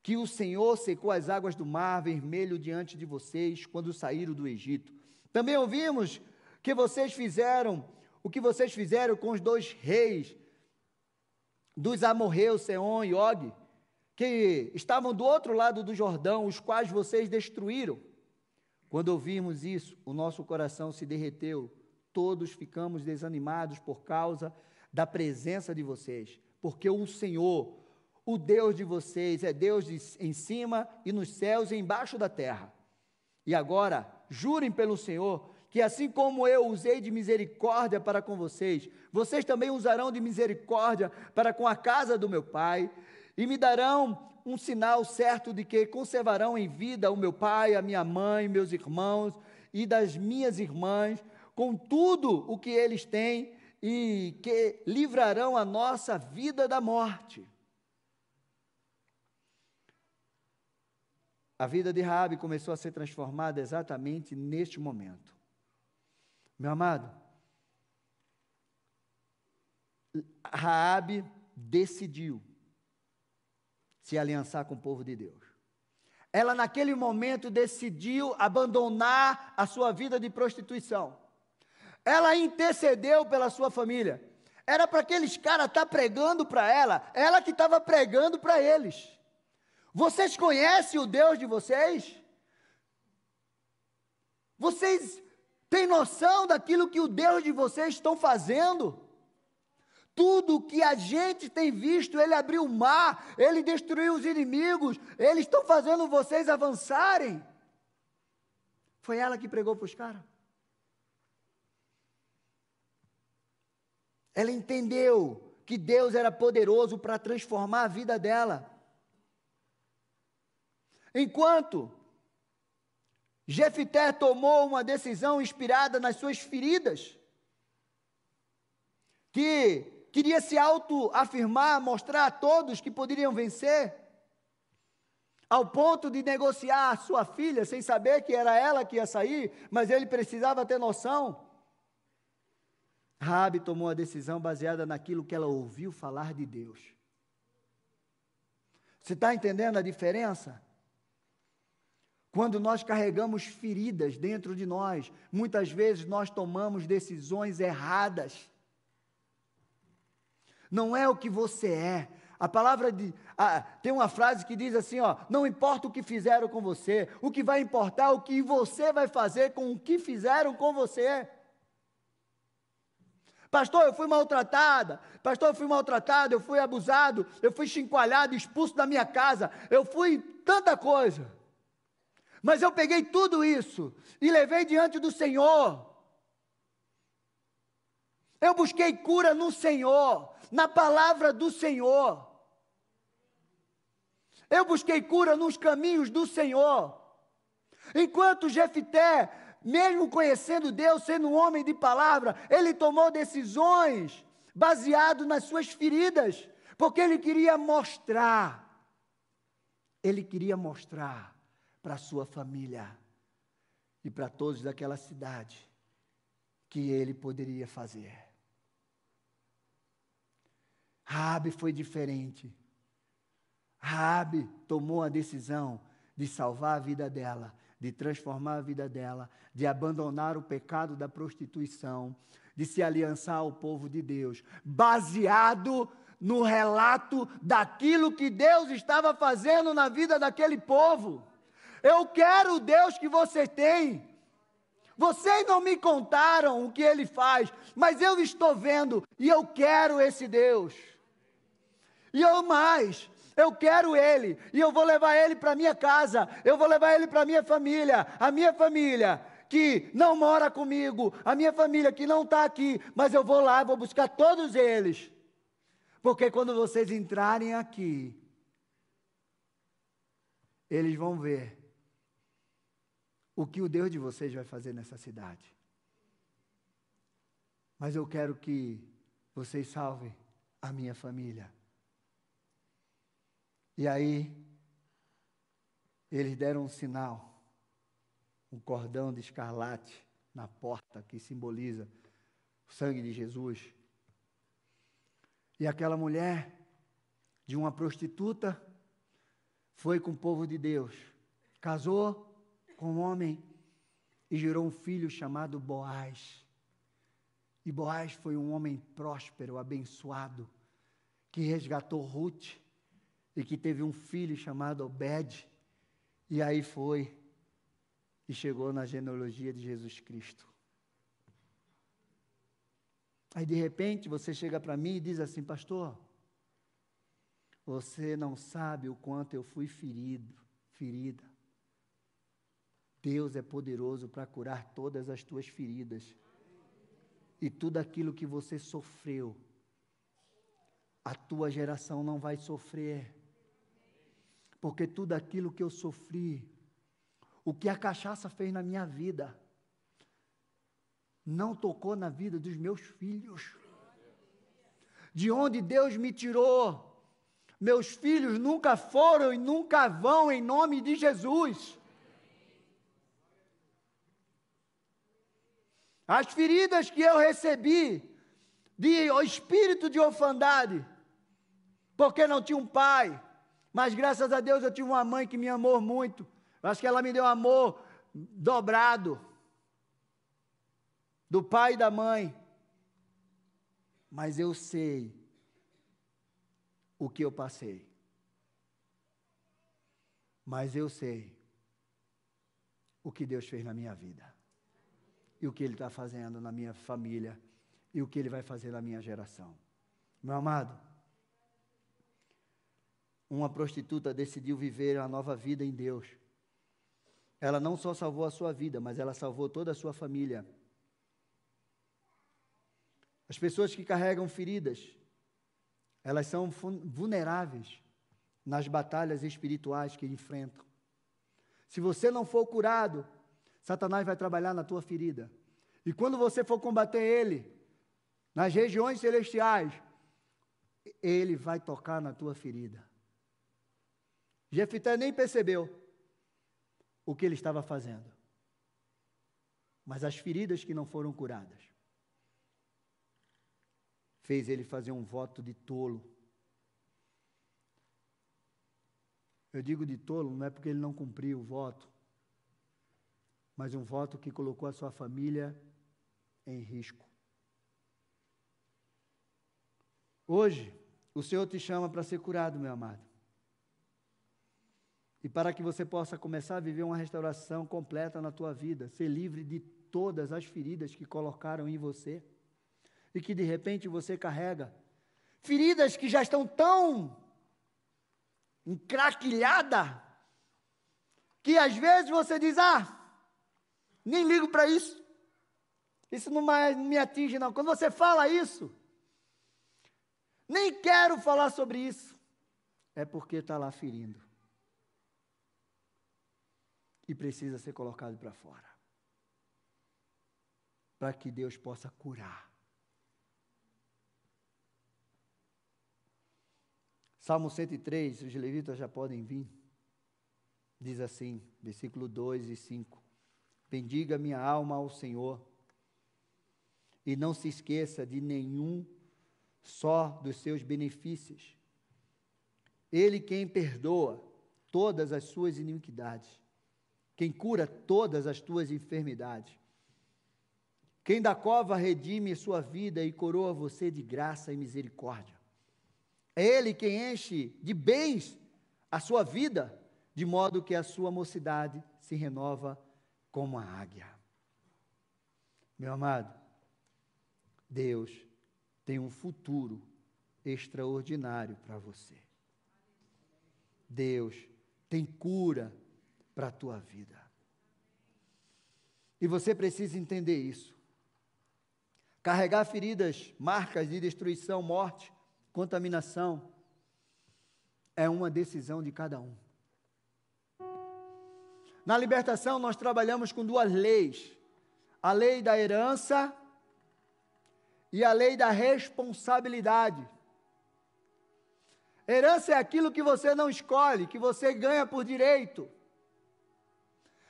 que o Senhor secou as águas do mar vermelho diante de vocês quando saíram do Egito. Também ouvimos que vocês fizeram o que vocês fizeram com os dois reis dos amorreus, Seom e Og, que estavam do outro lado do Jordão, os quais vocês destruíram. Quando ouvimos isso, o nosso coração se derreteu, todos ficamos desanimados por causa da presença de vocês, porque o Senhor, o Deus de vocês, é Deus de, em cima e nos céus e embaixo da terra. E agora, jurem pelo Senhor, que assim como eu usei de misericórdia para com vocês, vocês também usarão de misericórdia para com a casa do meu pai e me darão um sinal certo de que conservarão em vida o meu pai, a minha mãe, meus irmãos e das minhas irmãs, com tudo o que eles têm e que livrarão a nossa vida da morte. A vida de Raabe começou a ser transformada exatamente neste momento. Meu amado, Raabe decidiu se aliançar com o povo de Deus. Ela, naquele momento, decidiu abandonar a sua vida de prostituição. Ela intercedeu pela sua família. Era para aqueles caras estar tá pregando para ela, ela que estava pregando para eles. Vocês conhecem o Deus de vocês? Vocês têm noção daquilo que o Deus de vocês estão fazendo? Tudo que a gente tem visto, ele abriu o mar, ele destruiu os inimigos, eles estão fazendo vocês avançarem. Foi ela que pregou para os caras. Ela entendeu que Deus era poderoso para transformar a vida dela. Enquanto Jefité tomou uma decisão inspirada nas suas feridas, que queria se autoafirmar, mostrar a todos que poderiam vencer. ao ponto de negociar sua filha, sem saber que era ela que ia sair, mas ele precisava ter noção. Rabi tomou a decisão baseada naquilo que ela ouviu falar de Deus. Você está entendendo a diferença? Quando nós carregamos feridas dentro de nós, muitas vezes nós tomamos decisões erradas. Não é o que você é. A palavra de. Tem uma frase que diz assim: ó, não importa o que fizeram com você, o que vai importar é o que você vai fazer com o que fizeram com você. Pastor, eu fui maltratada. Pastor, eu fui maltratado, eu fui abusado, eu fui chincoalhado, expulso da minha casa, eu fui tanta coisa. Mas eu peguei tudo isso e levei diante do Senhor. Eu busquei cura no Senhor, na palavra do Senhor. Eu busquei cura nos caminhos do Senhor. Enquanto Jefité mesmo conhecendo Deus, sendo um homem de palavra, ele tomou decisões baseado nas suas feridas, porque ele queria mostrar, ele queria mostrar para a sua família e para todos daquela cidade que ele poderia fazer. Rabi foi diferente. Rabi tomou a decisão de salvar a vida dela de transformar a vida dela, de abandonar o pecado da prostituição, de se aliançar ao povo de Deus, baseado no relato daquilo que Deus estava fazendo na vida daquele povo. Eu quero o Deus que você tem. Vocês não me contaram o que ele faz, mas eu estou vendo e eu quero esse Deus. E eu mais, eu quero ele e eu vou levar ele para minha casa, eu vou levar ele para minha família, a minha família que não mora comigo, a minha família que não está aqui, mas eu vou lá, vou buscar todos eles, porque quando vocês entrarem aqui, eles vão ver o que o Deus de vocês vai fazer nessa cidade. Mas eu quero que vocês salvem a minha família. E aí, eles deram um sinal, um cordão de escarlate na porta que simboliza o sangue de Jesus. E aquela mulher, de uma prostituta, foi com o povo de Deus, casou com um homem e gerou um filho chamado Boaz. E Boaz foi um homem próspero, abençoado, que resgatou Ruth e que teve um filho chamado Obed, e aí foi e chegou na genealogia de Jesus Cristo. Aí de repente você chega para mim e diz assim, pastor, você não sabe o quanto eu fui ferido, ferida. Deus é poderoso para curar todas as tuas feridas. E tudo aquilo que você sofreu, a tua geração não vai sofrer porque tudo aquilo que eu sofri, o que a cachaça fez na minha vida, não tocou na vida dos meus filhos. De onde Deus me tirou, meus filhos nunca foram e nunca vão em nome de Jesus. As feridas que eu recebi de espírito de orfandade, porque não tinha um pai, mas graças a Deus eu tive uma mãe que me amou muito. Eu acho que ela me deu amor dobrado. Do pai e da mãe. Mas eu sei o que eu passei. Mas eu sei o que Deus fez na minha vida. E o que Ele está fazendo na minha família. E o que Ele vai fazer na minha geração. Meu amado uma prostituta decidiu viver a nova vida em Deus. Ela não só salvou a sua vida, mas ela salvou toda a sua família. As pessoas que carregam feridas, elas são vulneráveis nas batalhas espirituais que enfrentam. Se você não for curado, Satanás vai trabalhar na tua ferida. E quando você for combater ele, nas regiões celestiais, ele vai tocar na tua ferida. Jefité nem percebeu o que ele estava fazendo. Mas as feridas que não foram curadas fez ele fazer um voto de tolo. Eu digo de tolo, não é porque ele não cumpriu o voto, mas um voto que colocou a sua família em risco. Hoje, o Senhor te chama para ser curado, meu amado. E para que você possa começar a viver uma restauração completa na tua vida, ser livre de todas as feridas que colocaram em você e que de repente você carrega. Feridas que já estão tão encraquilhadas que às vezes você diz: Ah, nem ligo para isso. Isso não me atinge, não. Quando você fala isso, nem quero falar sobre isso. É porque está lá ferindo. E precisa ser colocado para fora. Para que Deus possa curar. Salmo 103, os levitas já podem vir. Diz assim, versículo 2 e 5. Bendiga minha alma ao Senhor, e não se esqueça de nenhum só dos seus benefícios. Ele quem perdoa todas as suas iniquidades, quem cura todas as tuas enfermidades, quem da cova redime sua vida e coroa você de graça e misericórdia. É Ele quem enche de bens a sua vida, de modo que a sua mocidade se renova como a águia. Meu amado, Deus tem um futuro extraordinário para você. Deus tem cura para a tua vida. E você precisa entender isso. Carregar feridas, marcas de destruição, morte, contaminação, é uma decisão de cada um. Na libertação, nós trabalhamos com duas leis: a lei da herança e a lei da responsabilidade. Herança é aquilo que você não escolhe, que você ganha por direito.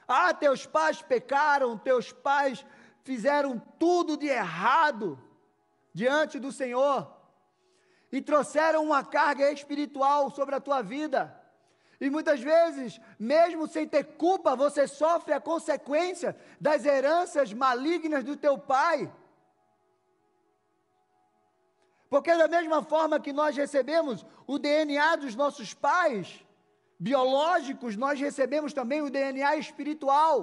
Ah, teus pais pecaram, teus pais fizeram tudo de errado diante do Senhor e trouxeram uma carga espiritual sobre a tua vida. E muitas vezes, mesmo sem ter culpa, você sofre a consequência das heranças malignas do teu pai. Porque, da mesma forma que nós recebemos o DNA dos nossos pais biológicos, nós recebemos também o DNA espiritual.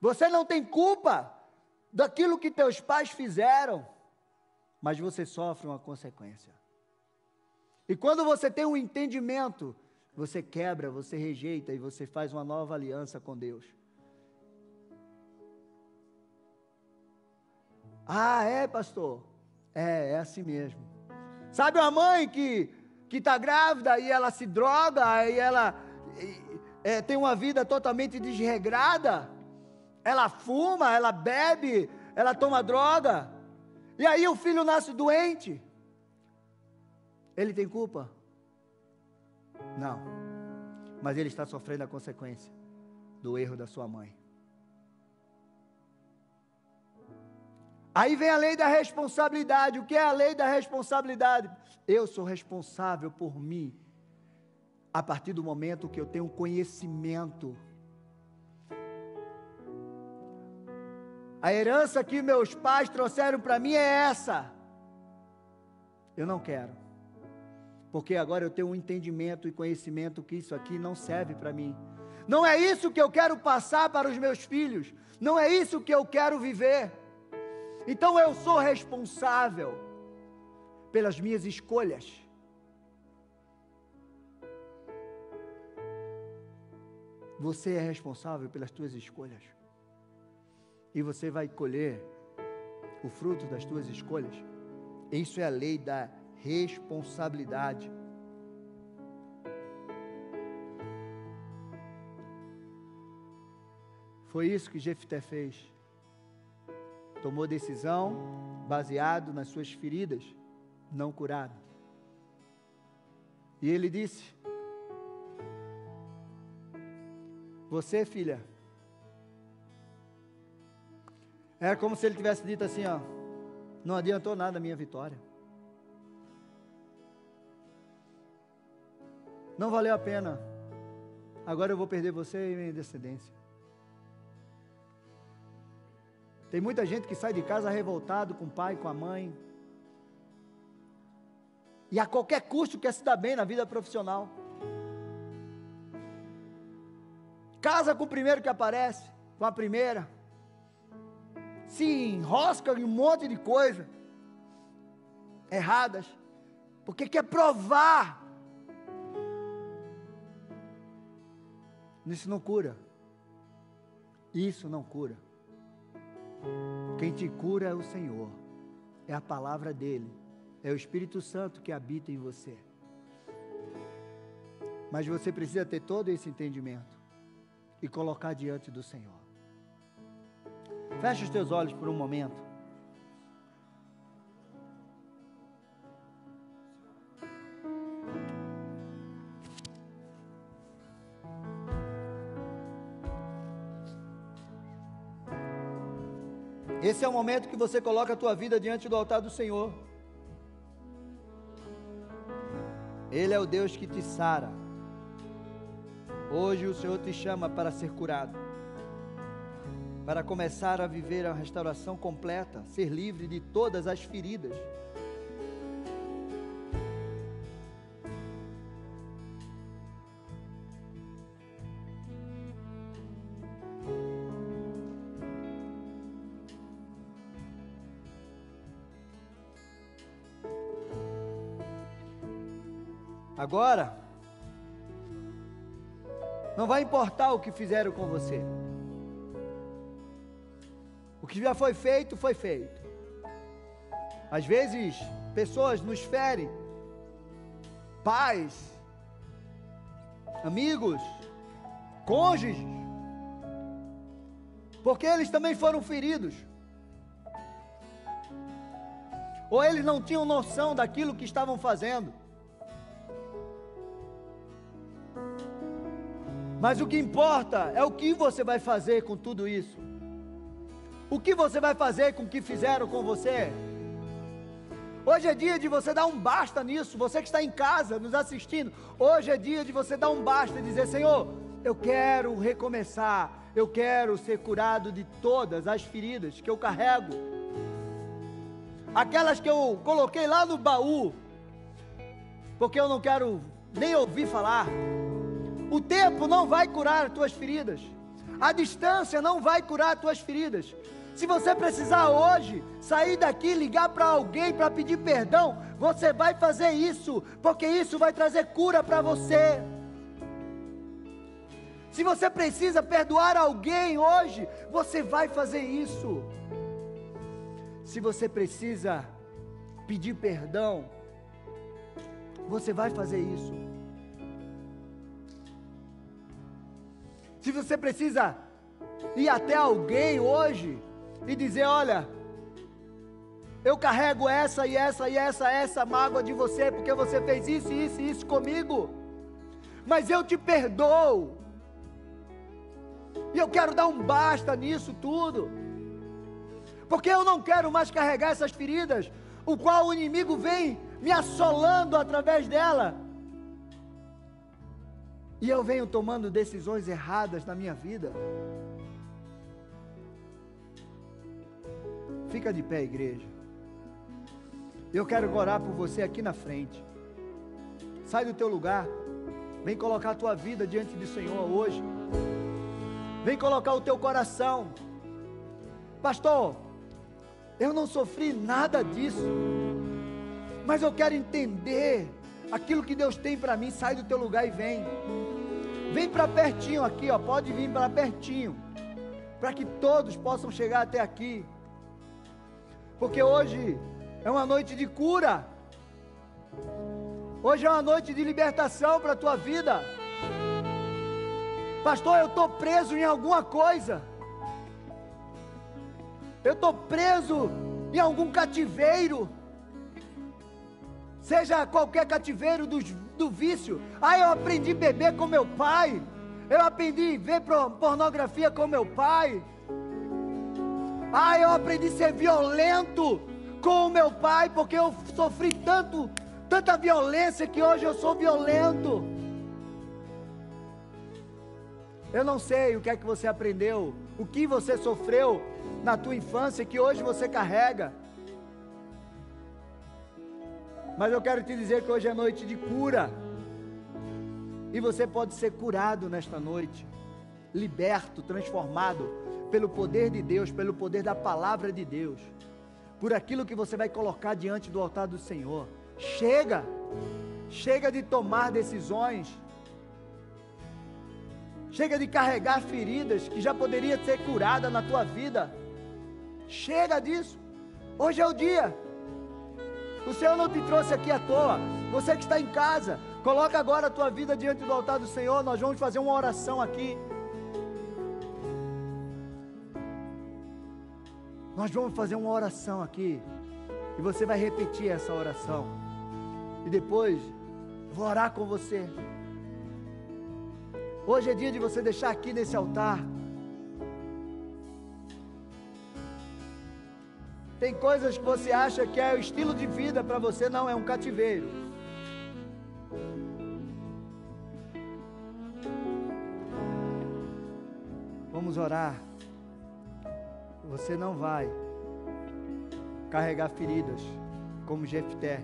Você não tem culpa daquilo que teus pais fizeram mas você sofre uma consequência. E quando você tem um entendimento, você quebra, você rejeita e você faz uma nova aliança com Deus. Ah, é, pastor? É, é assim mesmo. Sabe uma mãe que que está grávida e ela se droga e ela é, tem uma vida totalmente desregrada? Ela fuma, ela bebe, ela toma droga. E aí o filho nasce doente. Ele tem culpa? Não. Mas ele está sofrendo a consequência do erro da sua mãe. Aí vem a lei da responsabilidade. O que é a lei da responsabilidade? Eu sou responsável por mim a partir do momento que eu tenho conhecimento A herança que meus pais trouxeram para mim é essa. Eu não quero. Porque agora eu tenho um entendimento e conhecimento que isso aqui não serve para mim. Não é isso que eu quero passar para os meus filhos. Não é isso que eu quero viver. Então eu sou responsável pelas minhas escolhas. Você é responsável pelas suas escolhas e você vai colher o fruto das tuas escolhas. Isso é a lei da responsabilidade. Foi isso que Jefté fez. Tomou decisão baseado nas suas feridas não curadas. E ele disse: Você, filha. É como se ele tivesse dito assim, ó, não adiantou nada a minha vitória. Não valeu a pena. Agora eu vou perder você e minha descendência. Tem muita gente que sai de casa revoltado com o pai, com a mãe. E a qualquer custo quer se dar bem na vida profissional. Casa com o primeiro que aparece, com a primeira. Se enrosca em um monte de coisa erradas, porque quer provar. Isso não cura. Isso não cura. Quem te cura é o Senhor, é a palavra dEle, é o Espírito Santo que habita em você. Mas você precisa ter todo esse entendimento e colocar diante do Senhor. Feche os teus olhos por um momento. Esse é o momento que você coloca a tua vida diante do altar do Senhor. Ele é o Deus que te sara. Hoje o Senhor te chama para ser curado, para começar a viver a restauração completa, ser livre de todas as feridas. Agora, não vai importar o que fizeram com você. O que já foi feito, foi feito. Às vezes, pessoas nos ferem, pais, amigos, cônjuges, porque eles também foram feridos. Ou eles não tinham noção daquilo que estavam fazendo. Mas o que importa é o que você vai fazer com tudo isso. O que você vai fazer com o que fizeram com você? Hoje é dia de você dar um basta nisso. Você que está em casa nos assistindo, hoje é dia de você dar um basta e dizer: Senhor, eu quero recomeçar. Eu quero ser curado de todas as feridas que eu carrego. Aquelas que eu coloquei lá no baú, porque eu não quero nem ouvir falar. O tempo não vai curar as tuas feridas. A distância não vai curar as tuas feridas. Se você precisar hoje sair daqui, ligar para alguém para pedir perdão, você vai fazer isso, porque isso vai trazer cura para você. Se você precisa perdoar alguém hoje, você vai fazer isso. Se você precisa pedir perdão, você vai fazer isso. Se você precisa ir até alguém hoje e dizer: Olha, eu carrego essa e essa e essa, essa mágoa de você, porque você fez isso, isso e isso comigo, mas eu te perdoo, e eu quero dar um basta nisso tudo, porque eu não quero mais carregar essas feridas, o qual o inimigo vem me assolando através dela. E eu venho tomando decisões erradas na minha vida. Fica de pé, igreja. Eu quero orar por você aqui na frente. Sai do teu lugar. Vem colocar a tua vida diante do Senhor hoje. Vem colocar o teu coração. Pastor, eu não sofri nada disso. Mas eu quero entender aquilo que Deus tem para mim. Sai do teu lugar e vem. Vem para pertinho aqui, ó, pode vir para pertinho, para que todos possam chegar até aqui. Porque hoje é uma noite de cura. Hoje é uma noite de libertação para a tua vida. Pastor, eu estou preso em alguma coisa. Eu estou preso em algum cativeiro. Seja qualquer cativeiro dos do vício. Ah, eu aprendi a beber com meu pai. Eu aprendi a ver pornografia com meu pai. Ah, eu aprendi a ser violento com o meu pai, porque eu sofri tanto, tanta violência que hoje eu sou violento. Eu não sei o que é que você aprendeu, o que você sofreu na tua infância que hoje você carrega. Mas eu quero te dizer que hoje é noite de cura. E você pode ser curado nesta noite, liberto, transformado pelo poder de Deus, pelo poder da palavra de Deus, por aquilo que você vai colocar diante do altar do Senhor. Chega, chega de tomar decisões, chega de carregar feridas que já poderia ser curada na tua vida. Chega disso. Hoje é o dia. O Senhor não te trouxe aqui à toa. Você que está em casa, coloca agora a tua vida diante do altar do Senhor. Nós vamos fazer uma oração aqui. Nós vamos fazer uma oração aqui. E você vai repetir essa oração. E depois, vou orar com você. Hoje é dia de você deixar aqui nesse altar Tem coisas que você acha que é o estilo de vida para você, não, é um cativeiro. Vamos orar. Você não vai carregar feridas como Jefté.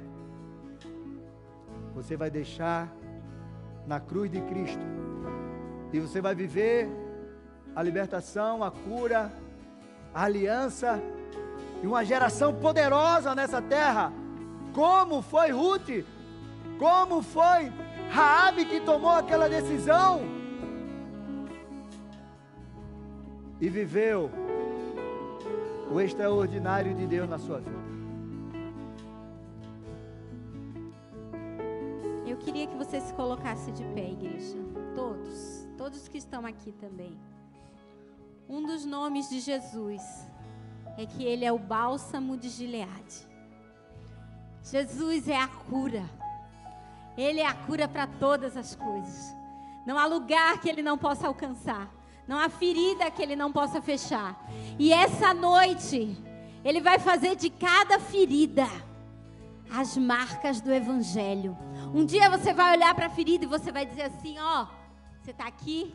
Você vai deixar na cruz de Cristo. E você vai viver a libertação, a cura, a aliança e uma geração poderosa nessa terra, como foi Ruth, como foi Raabe que tomou aquela decisão e viveu o extraordinário de Deus na sua vida. Eu queria que você se colocasse de pé, igreja. Todos, todos que estão aqui também. Um dos nomes de Jesus é que Ele é o bálsamo de Gileade. Jesus é a cura. Ele é a cura para todas as coisas. Não há lugar que Ele não possa alcançar. Não há ferida que Ele não possa fechar. E essa noite, Ele vai fazer de cada ferida as marcas do Evangelho. Um dia você vai olhar para a ferida e você vai dizer assim: Ó, oh, você está aqui,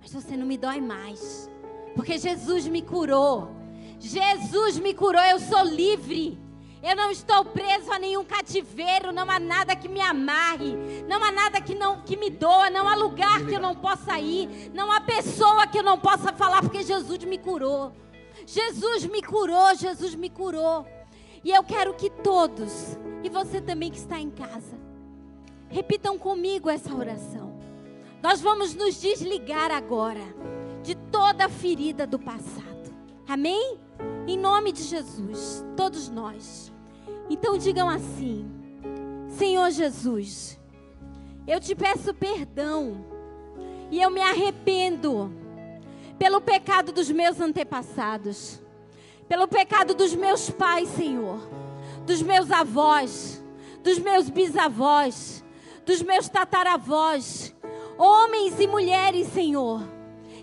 mas você não me dói mais. Porque Jesus me curou. Jesus me curou, eu sou livre. Eu não estou preso a nenhum cativeiro, não há nada que me amarre, não há nada que não que me doa, não há lugar que eu não possa ir, não há pessoa que eu não possa falar porque Jesus me curou. Jesus me curou, Jesus me curou. E eu quero que todos, e você também que está em casa, repitam comigo essa oração. Nós vamos nos desligar agora de toda a ferida do passado. Amém? Em nome de Jesus, todos nós. Então digam assim: Senhor Jesus, eu te peço perdão e eu me arrependo pelo pecado dos meus antepassados, pelo pecado dos meus pais, Senhor, dos meus avós, dos meus bisavós, dos meus tataravós, homens e mulheres, Senhor,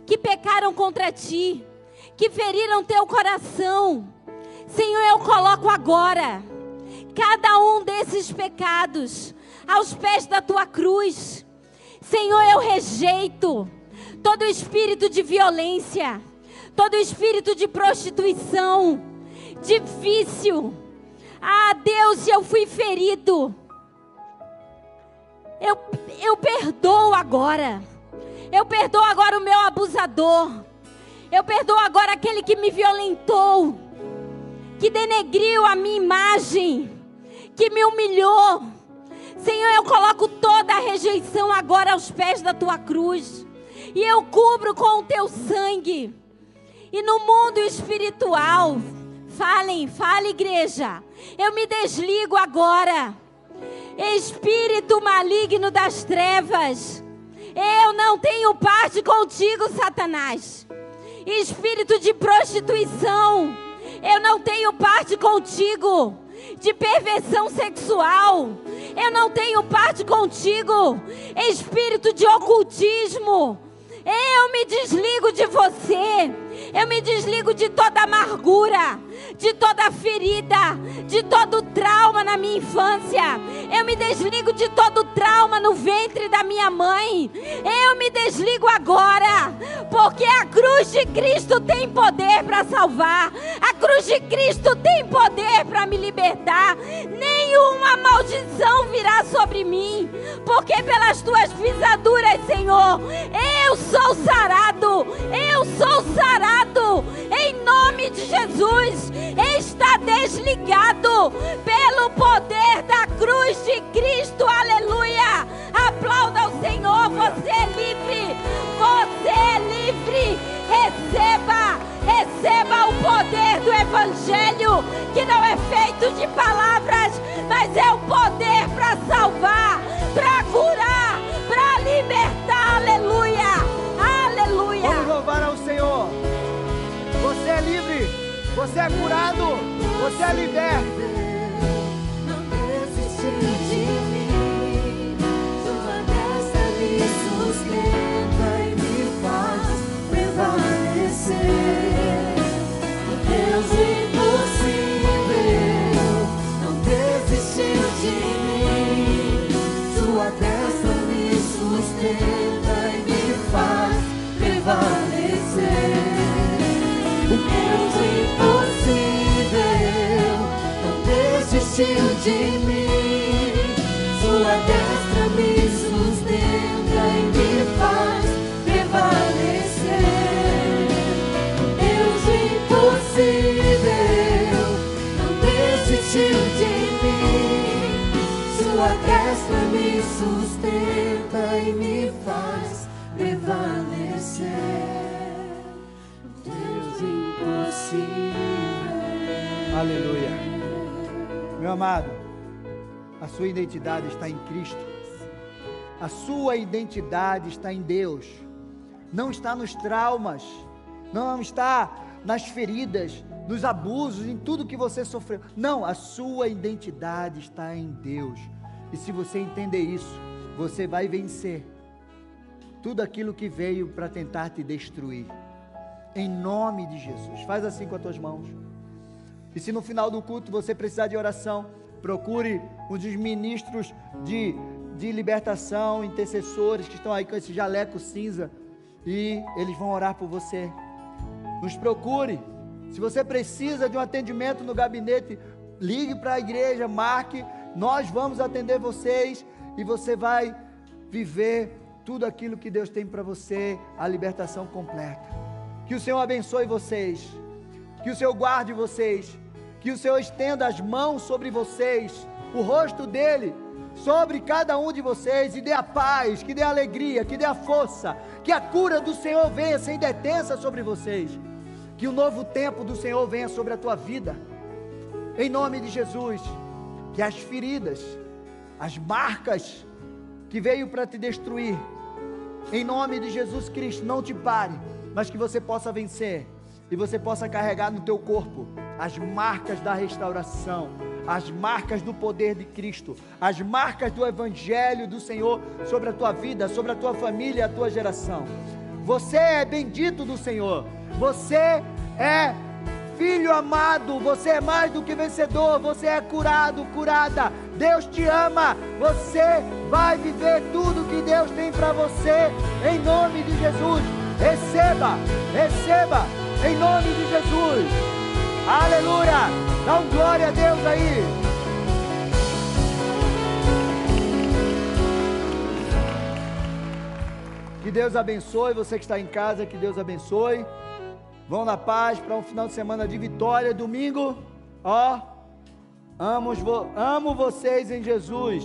que pecaram contra ti que feriram teu coração. Senhor, eu coloco agora cada um desses pecados aos pés da tua cruz. Senhor, eu rejeito todo espírito de violência, todo espírito de prostituição, de vício. Ah, Deus, eu fui ferido. Eu, eu perdoo agora. Eu perdoo agora o meu abusador. Eu perdoo agora aquele que me violentou, que denegriu a minha imagem, que me humilhou. Senhor, eu coloco toda a rejeição agora aos pés da tua cruz. E eu cubro com o teu sangue. E no mundo espiritual, falem, fale igreja. Eu me desligo agora. Espírito maligno das trevas. Eu não tenho parte contigo, Satanás espírito de prostituição, eu não tenho parte contigo. De perversão sexual, eu não tenho parte contigo. Espírito de ocultismo, Eu me desligo de você. Eu me desligo de toda amargura, de toda ferida, de todo trauma na minha infância. Eu me desligo de todo trauma no ventre da minha mãe. Eu me desligo agora, porque a cruz de Cristo tem poder para salvar. A cruz de Cristo tem poder para me libertar. Nenhuma maldição virá sobre mim, porque pelas tuas pisaduras, Senhor, eu sou sarado. Eu sou sarado. Em nome de Jesus, está desligado pelo poder da cruz de Cristo. Aleluia. Aplauda o Senhor. Você é livre. Você é livre. Receba, receba o poder do Evangelho, que não é feito de palavras, mas é o poder para salvar, para curar, para libertar. Aleluia. Você é curado, você é liberto. Não desistiu de mim, sua destra me sustenta desistiu de mim. Sua destra me sustenta e me faz prevalecer. Deus impossível não desistiu de mim. Sua destra me sustenta e me faz prevalecer. Deus impossível. Aleluia. Meu amado, a sua identidade está em Cristo. A sua identidade está em Deus. Não está nos traumas, não está nas feridas, nos abusos, em tudo que você sofreu. Não, a sua identidade está em Deus. E se você entender isso, você vai vencer tudo aquilo que veio para tentar te destruir. Em nome de Jesus. Faz assim com as tuas mãos. E se no final do culto você precisar de oração, procure um dos ministros de, de libertação, intercessores que estão aí com esse jaleco cinza e eles vão orar por você. Nos procure. Se você precisa de um atendimento no gabinete, ligue para a igreja, marque. Nós vamos atender vocês e você vai viver tudo aquilo que Deus tem para você, a libertação completa. Que o Senhor abençoe vocês. Que o Senhor guarde vocês. Que o Senhor estenda as mãos sobre vocês, o rosto dele sobre cada um de vocês e dê a paz, que dê a alegria, que dê a força, que a cura do Senhor venha sem detença sobre vocês. Que o novo tempo do Senhor venha sobre a tua vida. Em nome de Jesus, que as feridas, as marcas que veio para te destruir, em nome de Jesus Cristo, não te pare, mas que você possa vencer e você possa carregar no teu corpo as marcas da restauração, as marcas do poder de Cristo, as marcas do evangelho do Senhor sobre a tua vida, sobre a tua família a tua geração. Você é bendito do Senhor. Você é filho amado, você é mais do que vencedor, você é curado, curada. Deus te ama. Você vai viver tudo que Deus tem para você em nome de Jesus. Receba, receba em nome de Jesus. Aleluia! Dá um glória a Deus aí. Que Deus abençoe você que está em casa, que Deus abençoe. Vão na paz para um final de semana de vitória. Domingo, ó, amo, amo vocês em Jesus.